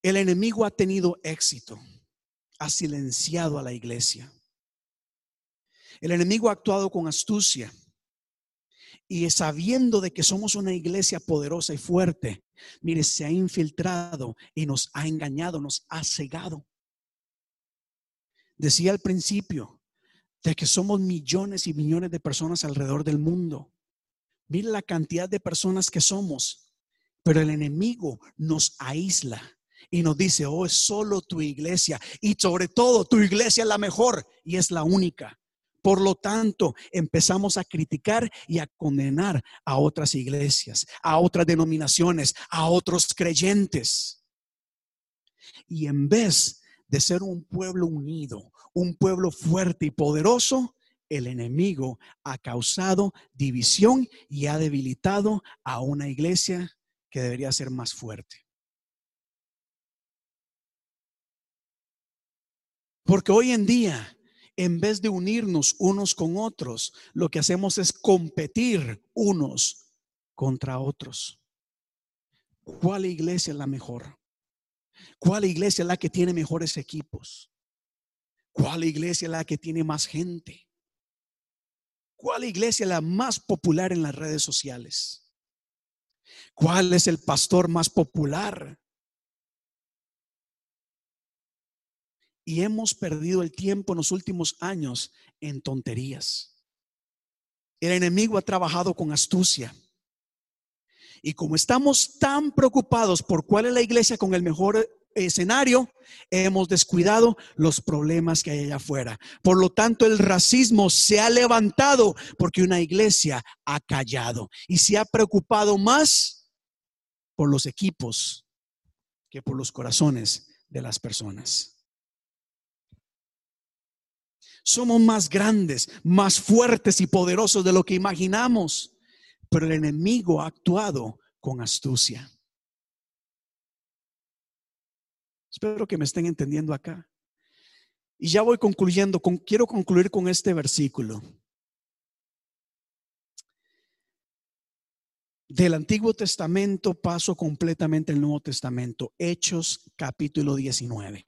C: El enemigo ha tenido éxito, ha silenciado a la iglesia. El enemigo ha actuado con astucia y sabiendo de que somos una iglesia poderosa y fuerte, mire, se ha infiltrado y nos ha engañado, nos ha cegado. Decía al principio de que somos millones y millones de personas alrededor del mundo. Mire la cantidad de personas que somos, pero el enemigo nos aísla y nos dice, oh, es solo tu iglesia y sobre todo tu iglesia es la mejor y es la única. Por lo tanto, empezamos a criticar y a condenar a otras iglesias, a otras denominaciones, a otros creyentes. Y en vez de ser un pueblo unido, un pueblo fuerte y poderoso, el enemigo ha causado división y ha debilitado a una iglesia que debería ser más fuerte. Porque hoy en día en vez de unirnos unos con otros, lo que hacemos es competir unos contra otros. ¿Cuál iglesia es la mejor? ¿Cuál iglesia es la que tiene mejores equipos? ¿Cuál iglesia es la que tiene más gente? ¿Cuál iglesia es la más popular en las redes sociales? ¿Cuál es el pastor más popular? Y hemos perdido el tiempo en los últimos años en tonterías. El enemigo ha trabajado con astucia. Y como estamos tan preocupados por cuál es la iglesia con el mejor escenario, hemos descuidado los problemas que hay allá afuera. Por lo tanto, el racismo se ha levantado porque una iglesia ha callado y se ha preocupado más por los equipos que por los corazones de las personas. Somos más grandes, más fuertes y poderosos de lo que imaginamos, pero el enemigo ha actuado con astucia. Espero que me estén entendiendo acá. Y ya voy concluyendo, con, quiero concluir con este versículo. Del Antiguo Testamento paso completamente al Nuevo Testamento, Hechos capítulo 19.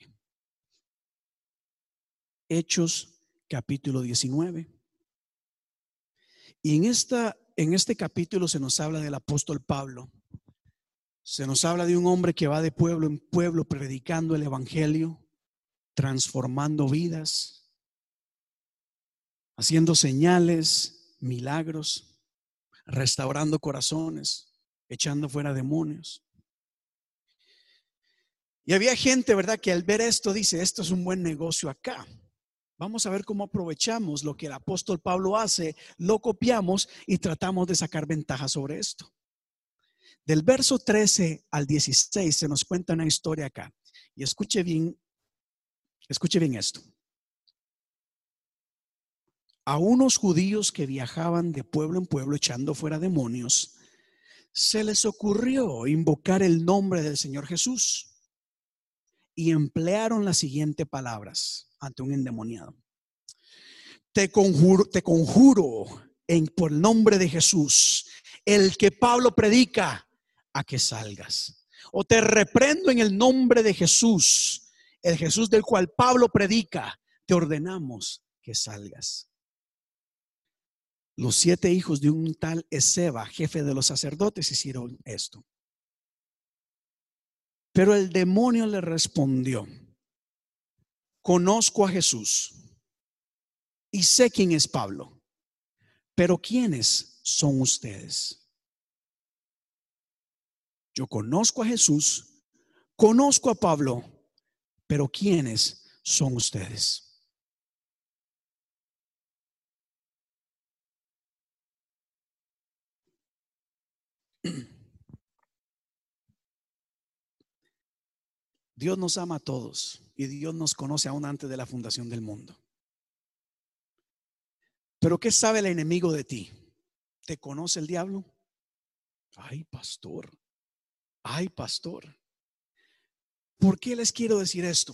C: Hechos capítulo 19. Y en, esta, en este capítulo se nos habla del apóstol Pablo. Se nos habla de un hombre que va de pueblo en pueblo predicando el Evangelio, transformando vidas, haciendo señales, milagros, restaurando corazones, echando fuera demonios. Y había gente, ¿verdad?, que al ver esto dice, esto es un buen negocio acá. Vamos a ver cómo aprovechamos lo que el apóstol Pablo hace, lo copiamos y tratamos de sacar ventaja sobre esto. Del verso 13 al 16 se nos cuenta una historia acá. Y escuche bien, escuche bien esto. A unos judíos que viajaban de pueblo en pueblo echando fuera demonios, se les ocurrió invocar el nombre del Señor Jesús y emplearon las siguientes palabras ante un endemoniado. Te conjuro, te conjuro en, por el nombre de Jesús, el que Pablo predica, a que salgas. O te reprendo en el nombre de Jesús, el Jesús del cual Pablo predica, te ordenamos que salgas. Los siete hijos de un tal Ezeba, jefe de los sacerdotes, hicieron esto. Pero el demonio le respondió, conozco a Jesús y sé quién es Pablo, pero ¿quiénes son ustedes? Yo conozco a Jesús, conozco a Pablo, pero ¿quiénes son ustedes? Dios nos ama a todos y Dios nos conoce aún antes de la fundación del mundo. Pero ¿qué sabe el enemigo de ti? ¿Te conoce el diablo? Ay, pastor, Ay, pastor. ¿Por qué les quiero decir esto?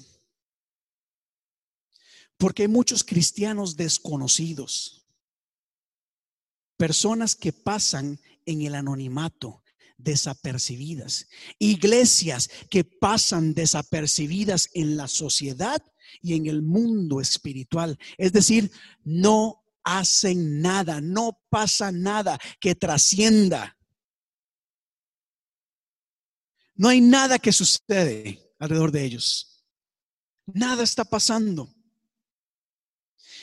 C: Porque hay muchos cristianos desconocidos, personas que pasan en el anonimato, desapercibidas, iglesias que pasan desapercibidas en la sociedad y en el mundo espiritual. Es decir, no hacen nada, no pasa nada que trascienda. No hay nada que sucede alrededor de ellos. Nada está pasando.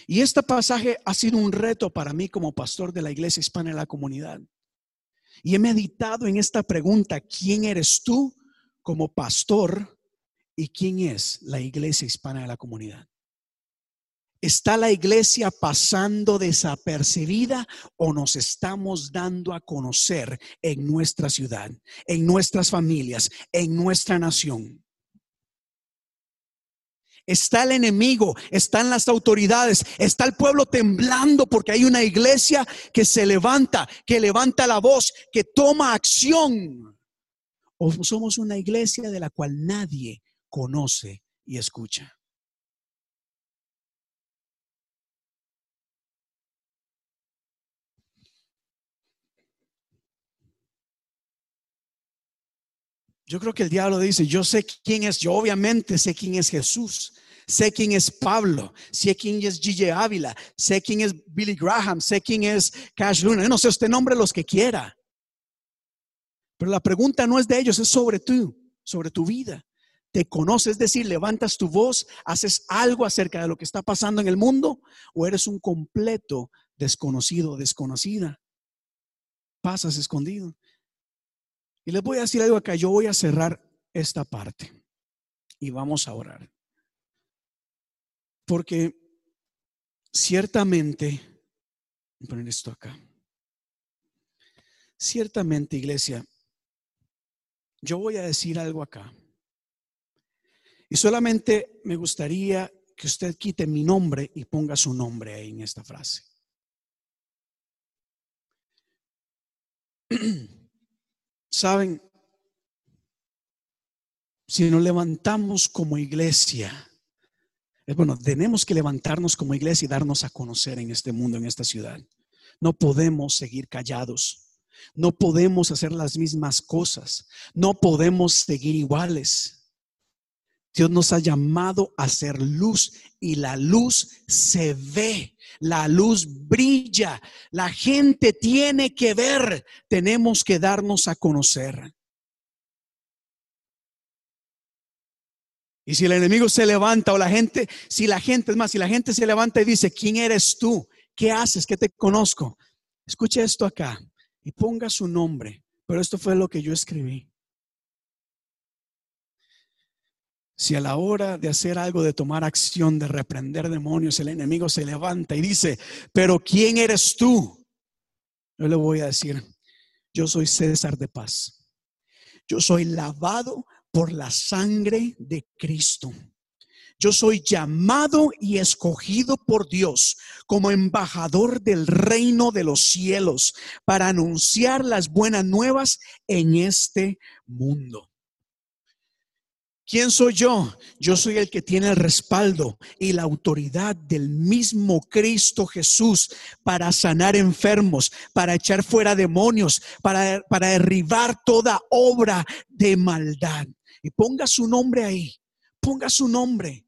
C: Y este pasaje ha sido un reto para mí como pastor de la iglesia hispana en la comunidad. Y he meditado en esta pregunta, ¿quién eres tú como pastor y quién es la iglesia hispana de la comunidad? ¿Está la iglesia pasando desapercibida o nos estamos dando a conocer en nuestra ciudad, en nuestras familias, en nuestra nación? Está el enemigo, están las autoridades, está el pueblo temblando porque hay una iglesia que se levanta, que levanta la voz, que toma acción. O somos una iglesia de la cual nadie conoce y escucha. Yo creo que el diablo dice, yo sé quién es, yo obviamente sé quién es Jesús, sé quién es Pablo, sé quién es Gigi Ávila, sé quién es Billy Graham, sé quién es Cash Luna. No sé, usted nombre los que quiera. Pero la pregunta no es de ellos, es sobre tú, sobre tu vida. ¿Te conoces? Es decir, levantas tu voz, haces algo acerca de lo que está pasando en el mundo o eres un completo desconocido, desconocida. Pasas escondido. Y les voy a decir algo acá, yo voy a cerrar esta parte y vamos a orar. Porque ciertamente, voy a poner esto acá. Ciertamente, iglesia, yo voy a decir algo acá. Y solamente me gustaría que usted quite mi nombre y ponga su nombre ahí en esta frase. Saben, si nos levantamos como iglesia, es bueno, tenemos que levantarnos como iglesia y darnos a conocer en este mundo, en esta ciudad. No podemos seguir callados. No podemos hacer las mismas cosas. No podemos seguir iguales. Dios nos ha llamado a ser luz y la luz se ve, la luz brilla, la gente tiene que ver, tenemos que darnos a conocer. Y si el enemigo se levanta o la gente, si la gente, es más, si la gente se levanta y dice, ¿quién eres tú? ¿Qué haces? ¿Qué te conozco? Escuche esto acá y ponga su nombre, pero esto fue lo que yo escribí. Si a la hora de hacer algo, de tomar acción, de reprender demonios, el enemigo se levanta y dice, pero ¿quién eres tú? Yo le voy a decir, yo soy César de paz. Yo soy lavado por la sangre de Cristo. Yo soy llamado y escogido por Dios como embajador del reino de los cielos para anunciar las buenas nuevas en este mundo. ¿Quién soy yo? Yo soy el que tiene el respaldo y la autoridad del mismo Cristo Jesús para sanar enfermos, para echar fuera demonios, para, para derribar toda obra de maldad. Y ponga su nombre ahí, ponga su nombre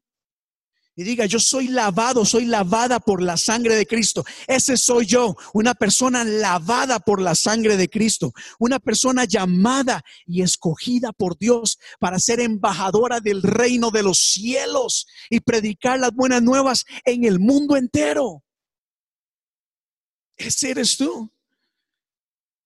C: y diga, yo soy lavado, soy lavada por la sangre de Cristo. Ese soy yo, una persona lavada por la sangre de Cristo, una persona llamada y escogida por Dios para ser embajadora del reino de los cielos y predicar las buenas nuevas en el mundo entero. Ese eres tú.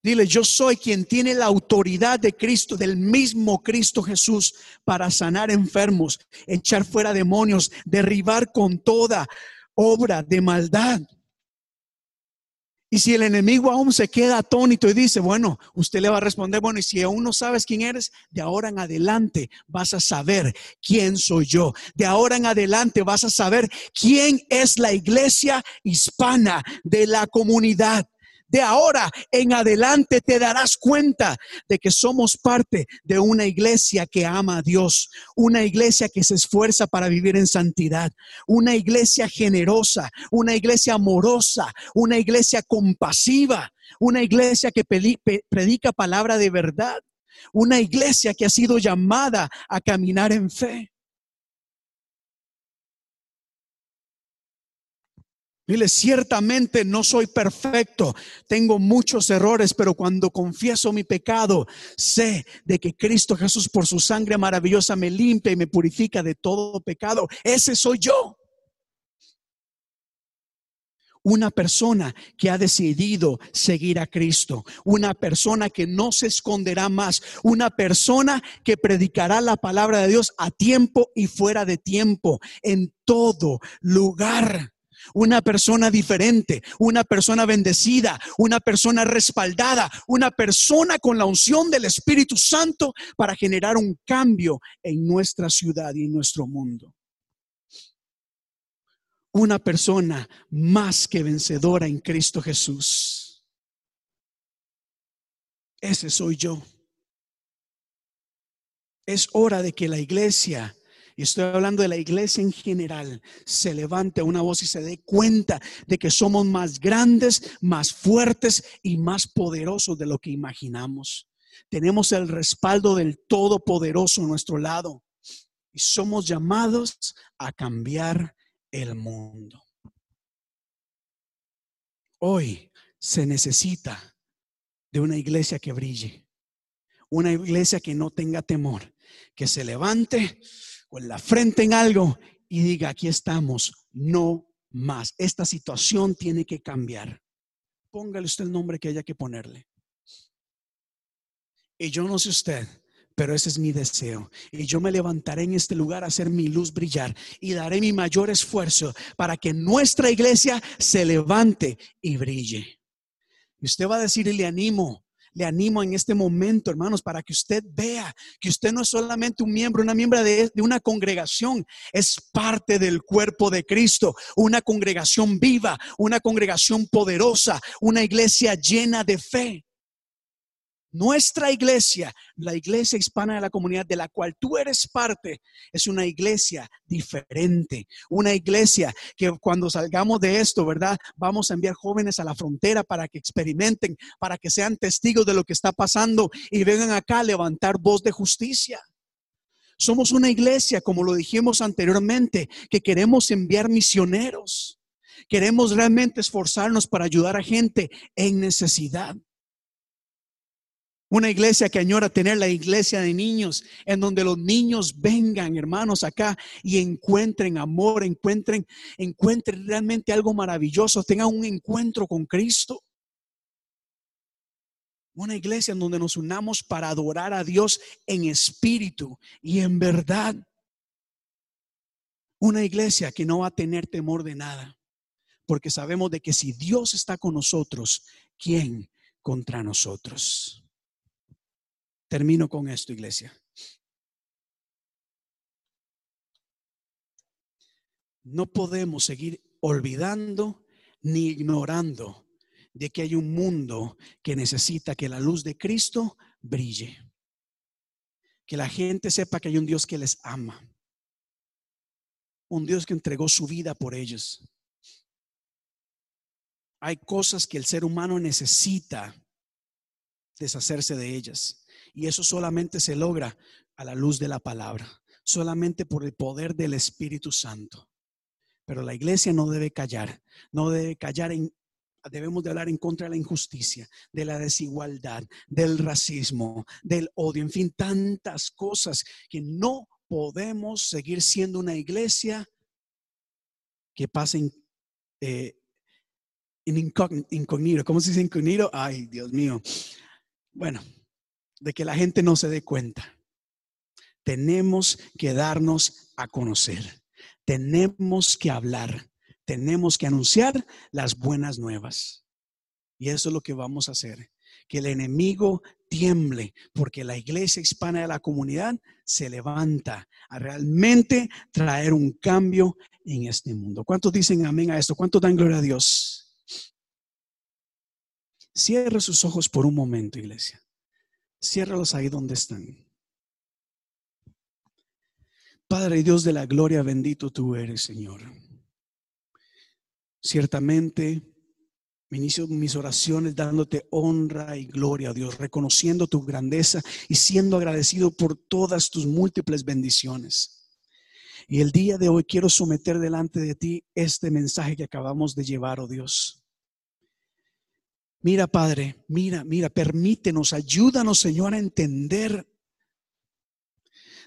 C: Dile, yo soy quien tiene la autoridad de Cristo, del mismo Cristo Jesús, para sanar enfermos, echar fuera demonios, derribar con toda obra de maldad. Y si el enemigo aún se queda atónito y dice, bueno, usted le va a responder, bueno, y si aún no sabes quién eres, de ahora en adelante vas a saber quién soy yo. De ahora en adelante vas a saber quién es la iglesia hispana de la comunidad de ahora en adelante te darás cuenta de que somos parte de una iglesia que ama a Dios, una iglesia que se esfuerza para vivir en santidad, una iglesia generosa, una iglesia amorosa, una iglesia compasiva, una iglesia que predica palabra de verdad, una iglesia que ha sido llamada a caminar en fe. Dile, ciertamente no soy perfecto, tengo muchos errores, pero cuando confieso mi pecado, sé de que Cristo Jesús por su sangre maravillosa me limpia y me purifica de todo pecado. Ese soy yo. Una persona que ha decidido seguir a Cristo, una persona que no se esconderá más, una persona que predicará la palabra de Dios a tiempo y fuera de tiempo, en todo lugar una persona diferente, una persona bendecida, una persona respaldada, una persona con la unción del Espíritu Santo para generar un cambio en nuestra ciudad y en nuestro mundo. Una persona más que vencedora en Cristo Jesús. Ese soy yo. Es hora de que la iglesia y estoy hablando de la iglesia en general, se levante una voz y se dé cuenta de que somos más grandes, más fuertes y más poderosos de lo que imaginamos. Tenemos el respaldo del Todopoderoso a nuestro lado y somos llamados a cambiar el mundo. Hoy se necesita de una iglesia que brille, una iglesia que no tenga temor, que se levante con la frente en algo y diga, aquí estamos, no más. Esta situación tiene que cambiar. Póngale usted el nombre que haya que ponerle. Y yo no sé usted, pero ese es mi deseo. Y yo me levantaré en este lugar a hacer mi luz brillar y daré mi mayor esfuerzo para que nuestra iglesia se levante y brille. Y usted va a decir, y le animo, le animo en este momento, hermanos, para que usted vea que usted no es solamente un miembro, una miembro de, de, una congregación, es parte del cuerpo de Cristo, una congregación viva, una congregación poderosa, una iglesia llena de fe. Nuestra iglesia, la iglesia hispana de la comunidad de la cual tú eres parte, es una iglesia diferente. Una iglesia que cuando salgamos de esto, ¿verdad? Vamos a enviar jóvenes a la frontera para que experimenten, para que sean testigos de lo que está pasando y vengan acá a levantar voz de justicia. Somos una iglesia, como lo dijimos anteriormente, que queremos enviar misioneros. Queremos realmente esforzarnos para ayudar a gente en necesidad. Una iglesia que añora tener la iglesia de niños, en donde los niños vengan, hermanos, acá y encuentren amor, encuentren, encuentren realmente algo maravilloso, tengan un encuentro con Cristo. Una iglesia en donde nos unamos para adorar a Dios en espíritu y en verdad. Una iglesia que no va a tener temor de nada, porque sabemos de que si Dios está con nosotros, ¿quién contra nosotros? Termino con esto, iglesia. No podemos seguir olvidando ni ignorando de que hay un mundo que necesita que la luz de Cristo brille. Que la gente sepa que hay un Dios que les ama. Un Dios que entregó su vida por ellos. Hay cosas que el ser humano necesita deshacerse de ellas. Y eso solamente se logra a la luz de la palabra, solamente por el poder del Espíritu Santo. Pero la iglesia no debe callar, no debe callar en, debemos de hablar en contra de la injusticia, de la desigualdad, del racismo, del odio, en fin, tantas cosas que no podemos seguir siendo una iglesia que pasa en, eh. ¿Cómo se dice incógnito? Ay, Dios mío. Bueno, de que la gente no se dé cuenta. Tenemos que darnos a conocer. Tenemos que hablar. Tenemos que anunciar las buenas nuevas. Y eso es lo que vamos a hacer. Que el enemigo tiemble, porque la iglesia hispana de la comunidad se levanta a realmente traer un cambio en este mundo. ¿Cuántos dicen amén a esto? ¿Cuántos dan gloria a Dios? Cierre sus ojos por un momento, iglesia. Ciérralos ahí donde están. Padre Dios de la gloria, bendito tú eres, Señor. Ciertamente, me inicio mis oraciones dándote honra y gloria, Dios, reconociendo tu grandeza y siendo agradecido por todas tus múltiples bendiciones. Y el día de hoy quiero someter delante de ti este mensaje que acabamos de llevar, oh Dios. Mira, Padre, mira, mira, permítenos, ayúdanos, Señor, a entender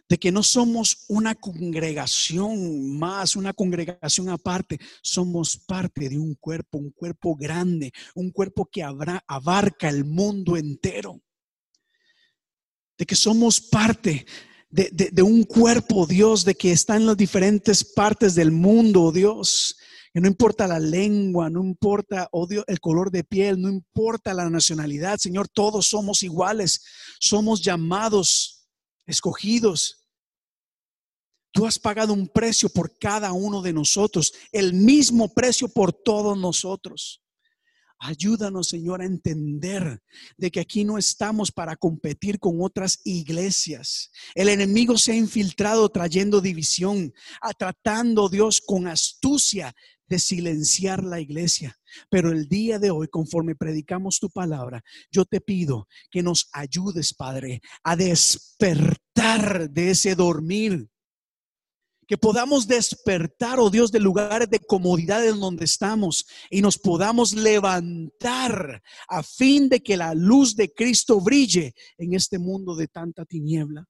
C: de que no somos una congregación más, una congregación aparte, somos parte de un cuerpo, un cuerpo grande, un cuerpo que habrá, abarca el mundo entero. De que somos parte de, de, un cuerpo, Dios, de que está en las diferentes partes del mundo, Dios no importa la lengua, no importa odio, el color de piel, no importa la nacionalidad, Señor, todos somos iguales, somos llamados, escogidos. Tú has pagado un precio por cada uno de nosotros, el mismo precio por todos nosotros. Ayúdanos, Señor, a entender de que aquí no estamos para competir con otras iglesias. El enemigo se ha infiltrado trayendo división, tratando Dios con astucia de silenciar la iglesia. Pero el día de hoy, conforme predicamos tu palabra, yo te pido que nos ayudes, Padre, a despertar de ese dormir. Que podamos despertar, oh Dios, de lugares de comodidad en donde estamos y nos podamos levantar a fin de que la luz de Cristo brille en este mundo de tanta tiniebla.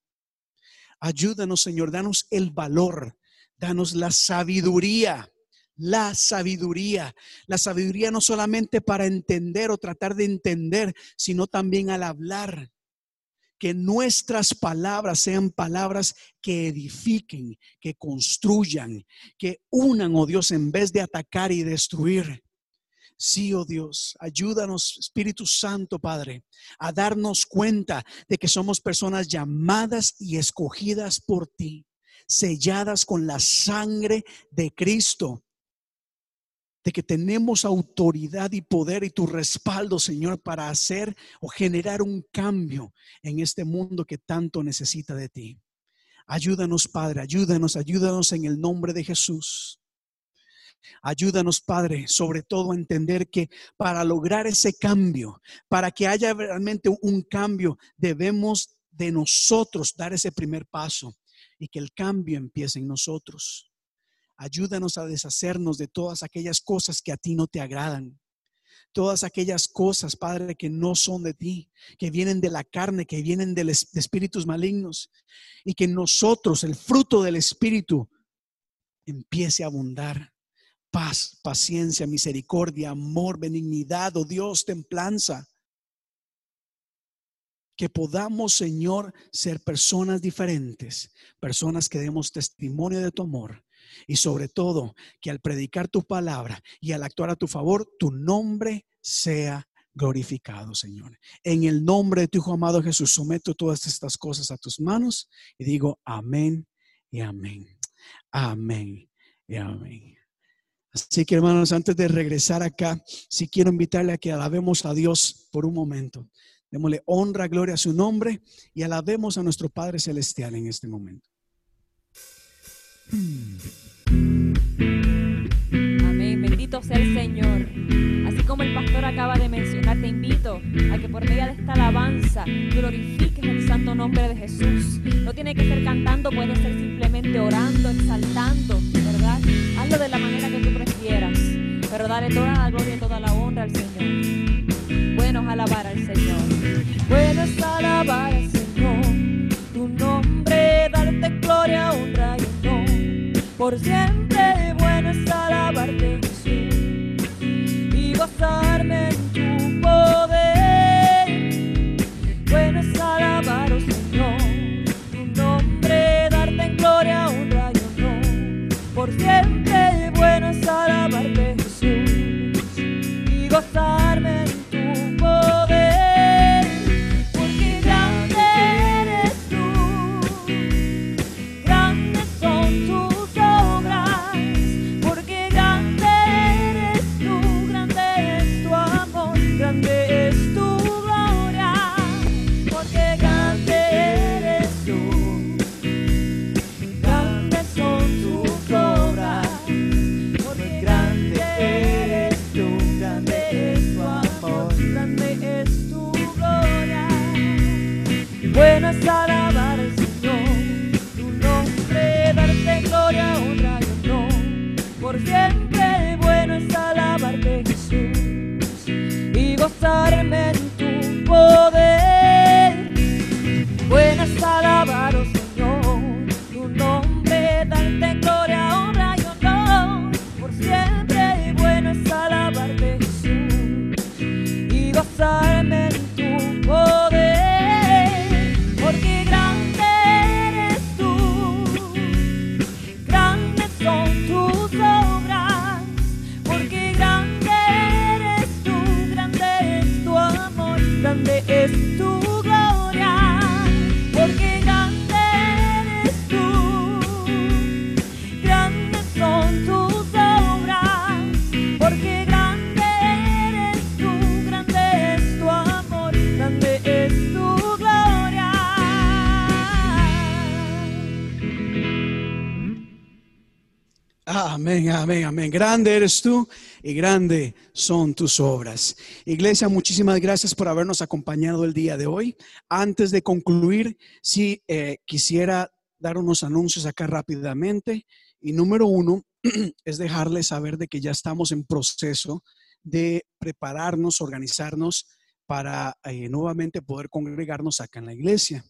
C: Ayúdanos, Señor, danos el valor, danos la sabiduría la sabiduría. La sabiduría no solamente para entender o tratar de entender, sino también al hablar. Que nuestras palabras sean palabras que edifiquen, que construyan, que unan, oh Dios, en vez de atacar y destruir. Sí, oh Dios, ayúdanos, Espíritu Santo, Padre, a darnos cuenta de que somos personas llamadas y escogidas por ti, selladas con la sangre de Cristo de que tenemos autoridad y poder y tu respaldo, Señor, para hacer o generar un cambio en este mundo que tanto necesita de ti. Ayúdanos, Padre, ayúdanos, ayúdanos en el nombre de Jesús. Ayúdanos, Padre, sobre todo a entender que para lograr ese cambio, para que haya realmente un cambio, debemos de nosotros dar ese primer paso y que el cambio empiece en nosotros. Ayúdanos a deshacernos de todas aquellas cosas que a ti no te agradan. Todas aquellas cosas, Padre, que no son de ti, que vienen de la carne, que vienen de, espíritus malignos. Y que nosotros, el fruto del Espíritu, empiece a abundar. Paz, paciencia, misericordia, amor, benignidad, oh Dios, templanza. Que podamos, Señor, ser personas diferentes, personas que demos testimonio de tu amor y sobre todo, que al predicar tu palabra y al actuar a tu favor, tu nombre sea glorificado, Señor. En el nombre de tu Hijo amado Jesús, someto todas estas cosas a tus manos y digo amén y amén. Amén y amén. Así que hermanos, antes de regresar acá, si quiero invitarle a que alabemos a Dios por un momento. Démosle honra, gloria a su nombre y alabemos a nuestro Padre Celestial en este momento.
B: Amén, bendito sea el Señor. Así como el pastor acaba de mencionar, te invito a que por medio de esta alabanza glorifiques el santo nombre de Jesús. No tiene que ser cantando, puede ser simplemente orando, exaltando, ¿verdad? Hazlo de la manera que tú prefieras, pero dale toda la gloria y toda la honra al Señor. Bueno es alabar al Señor. Bueno es alabar al Señor. Tu nombre, darte gloria, honra y por siempre bueno es alabarte gozarme
C: Amén, amén, amén. Grande eres tú y grande son tus obras. Iglesia, muchísimas gracias por habernos acompañado el día de hoy. Antes de concluir, sí eh, quisiera dar unos anuncios acá rápidamente. Y número uno es dejarles saber de que ya estamos en proceso de prepararnos, organizarnos para eh, nuevamente poder congregarnos acá en la iglesia.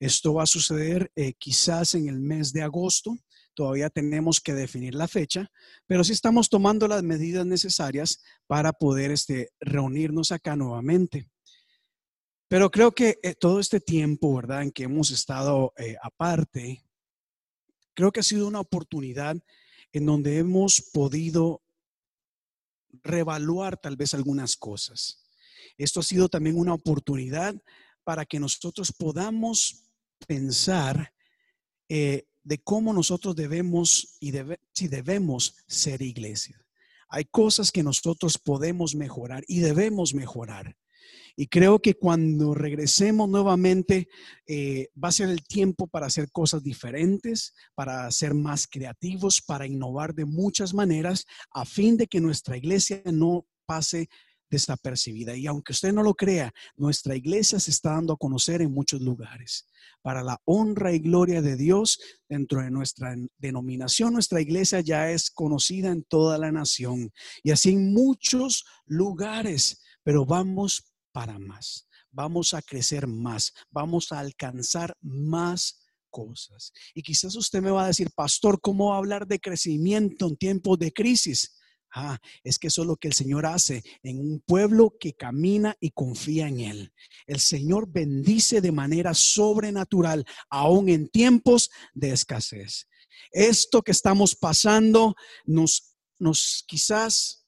C: Esto va a suceder eh, quizás en el mes de agosto. Todavía tenemos que definir la fecha, pero sí estamos tomando las medidas necesarias para poder este, reunirnos acá nuevamente. Pero creo que eh, todo este tiempo, ¿verdad?, en que hemos estado eh, aparte, creo que ha sido una oportunidad en donde hemos podido revaluar tal vez algunas cosas. Esto ha sido también una oportunidad para que nosotros podamos pensar eh, de cómo nosotros debemos y si debemos ser iglesia. Hay cosas que nosotros podemos mejorar y debemos mejorar. Y creo que cuando regresemos nuevamente eh, va a ser el tiempo para hacer cosas diferentes, para ser más creativos, para innovar de muchas maneras, a fin de que nuestra iglesia no pase desapercibida. Y aunque usted no lo crea, nuestra iglesia se está dando a conocer en muchos lugares. Para la honra y gloria de Dios, dentro de nuestra denominación, nuestra iglesia ya es conocida en toda la nación y así en muchos lugares, pero vamos para más. Vamos a crecer más, vamos a alcanzar más cosas. Y quizás usted me va a decir, pastor, ¿cómo hablar de crecimiento en tiempos de crisis? Ah, es que eso es lo que el Señor hace en un pueblo que camina y confía en Él. El Señor bendice de manera sobrenatural, aún en tiempos de escasez. Esto que estamos pasando nos, nos quizás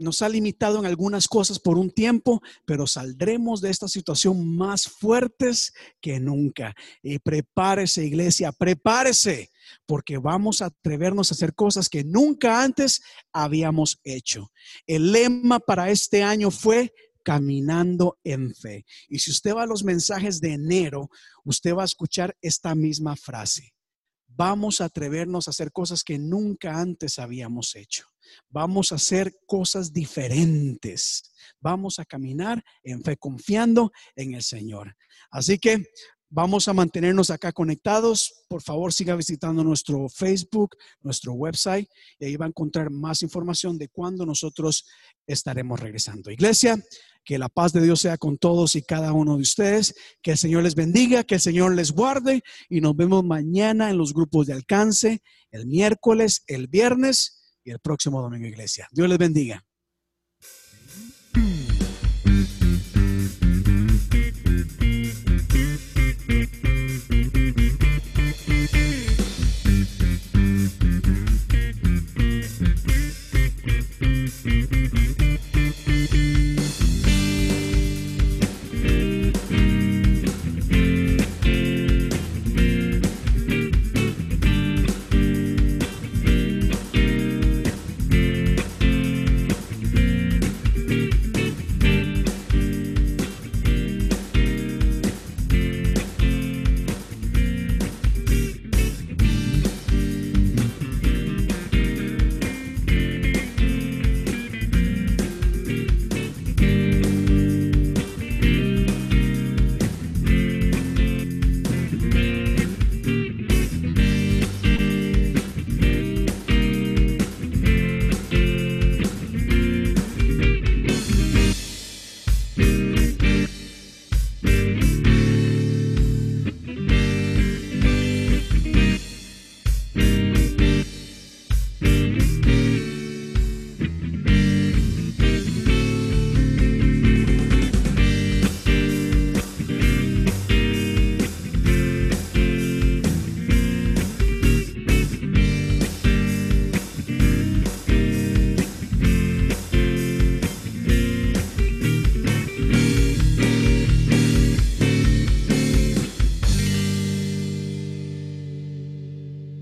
C: nos ha limitado en algunas cosas por un tiempo, pero saldremos de esta situación más fuertes que nunca. Y prepárese, iglesia, prepárese, porque vamos a atrevernos a hacer cosas que nunca antes habíamos hecho. El lema para este año fue caminando en fe. Y si usted va a los mensajes de enero, usted va a escuchar esta misma frase. Vamos a atrevernos a hacer cosas que nunca antes habíamos hecho. Vamos a hacer cosas diferentes. Vamos a caminar en fe confiando en el Señor. Así que vamos a mantenernos acá conectados. Por favor, siga visitando nuestro Facebook, nuestro website, y ahí va a encontrar más información de cuándo nosotros estaremos regresando. Iglesia, que la paz de Dios sea con todos y cada uno de ustedes. Que el Señor les bendiga, que el Señor les guarde y nos vemos mañana en los grupos de alcance, el miércoles, el viernes y el próximo domingo, iglesia. Dios les bendiga.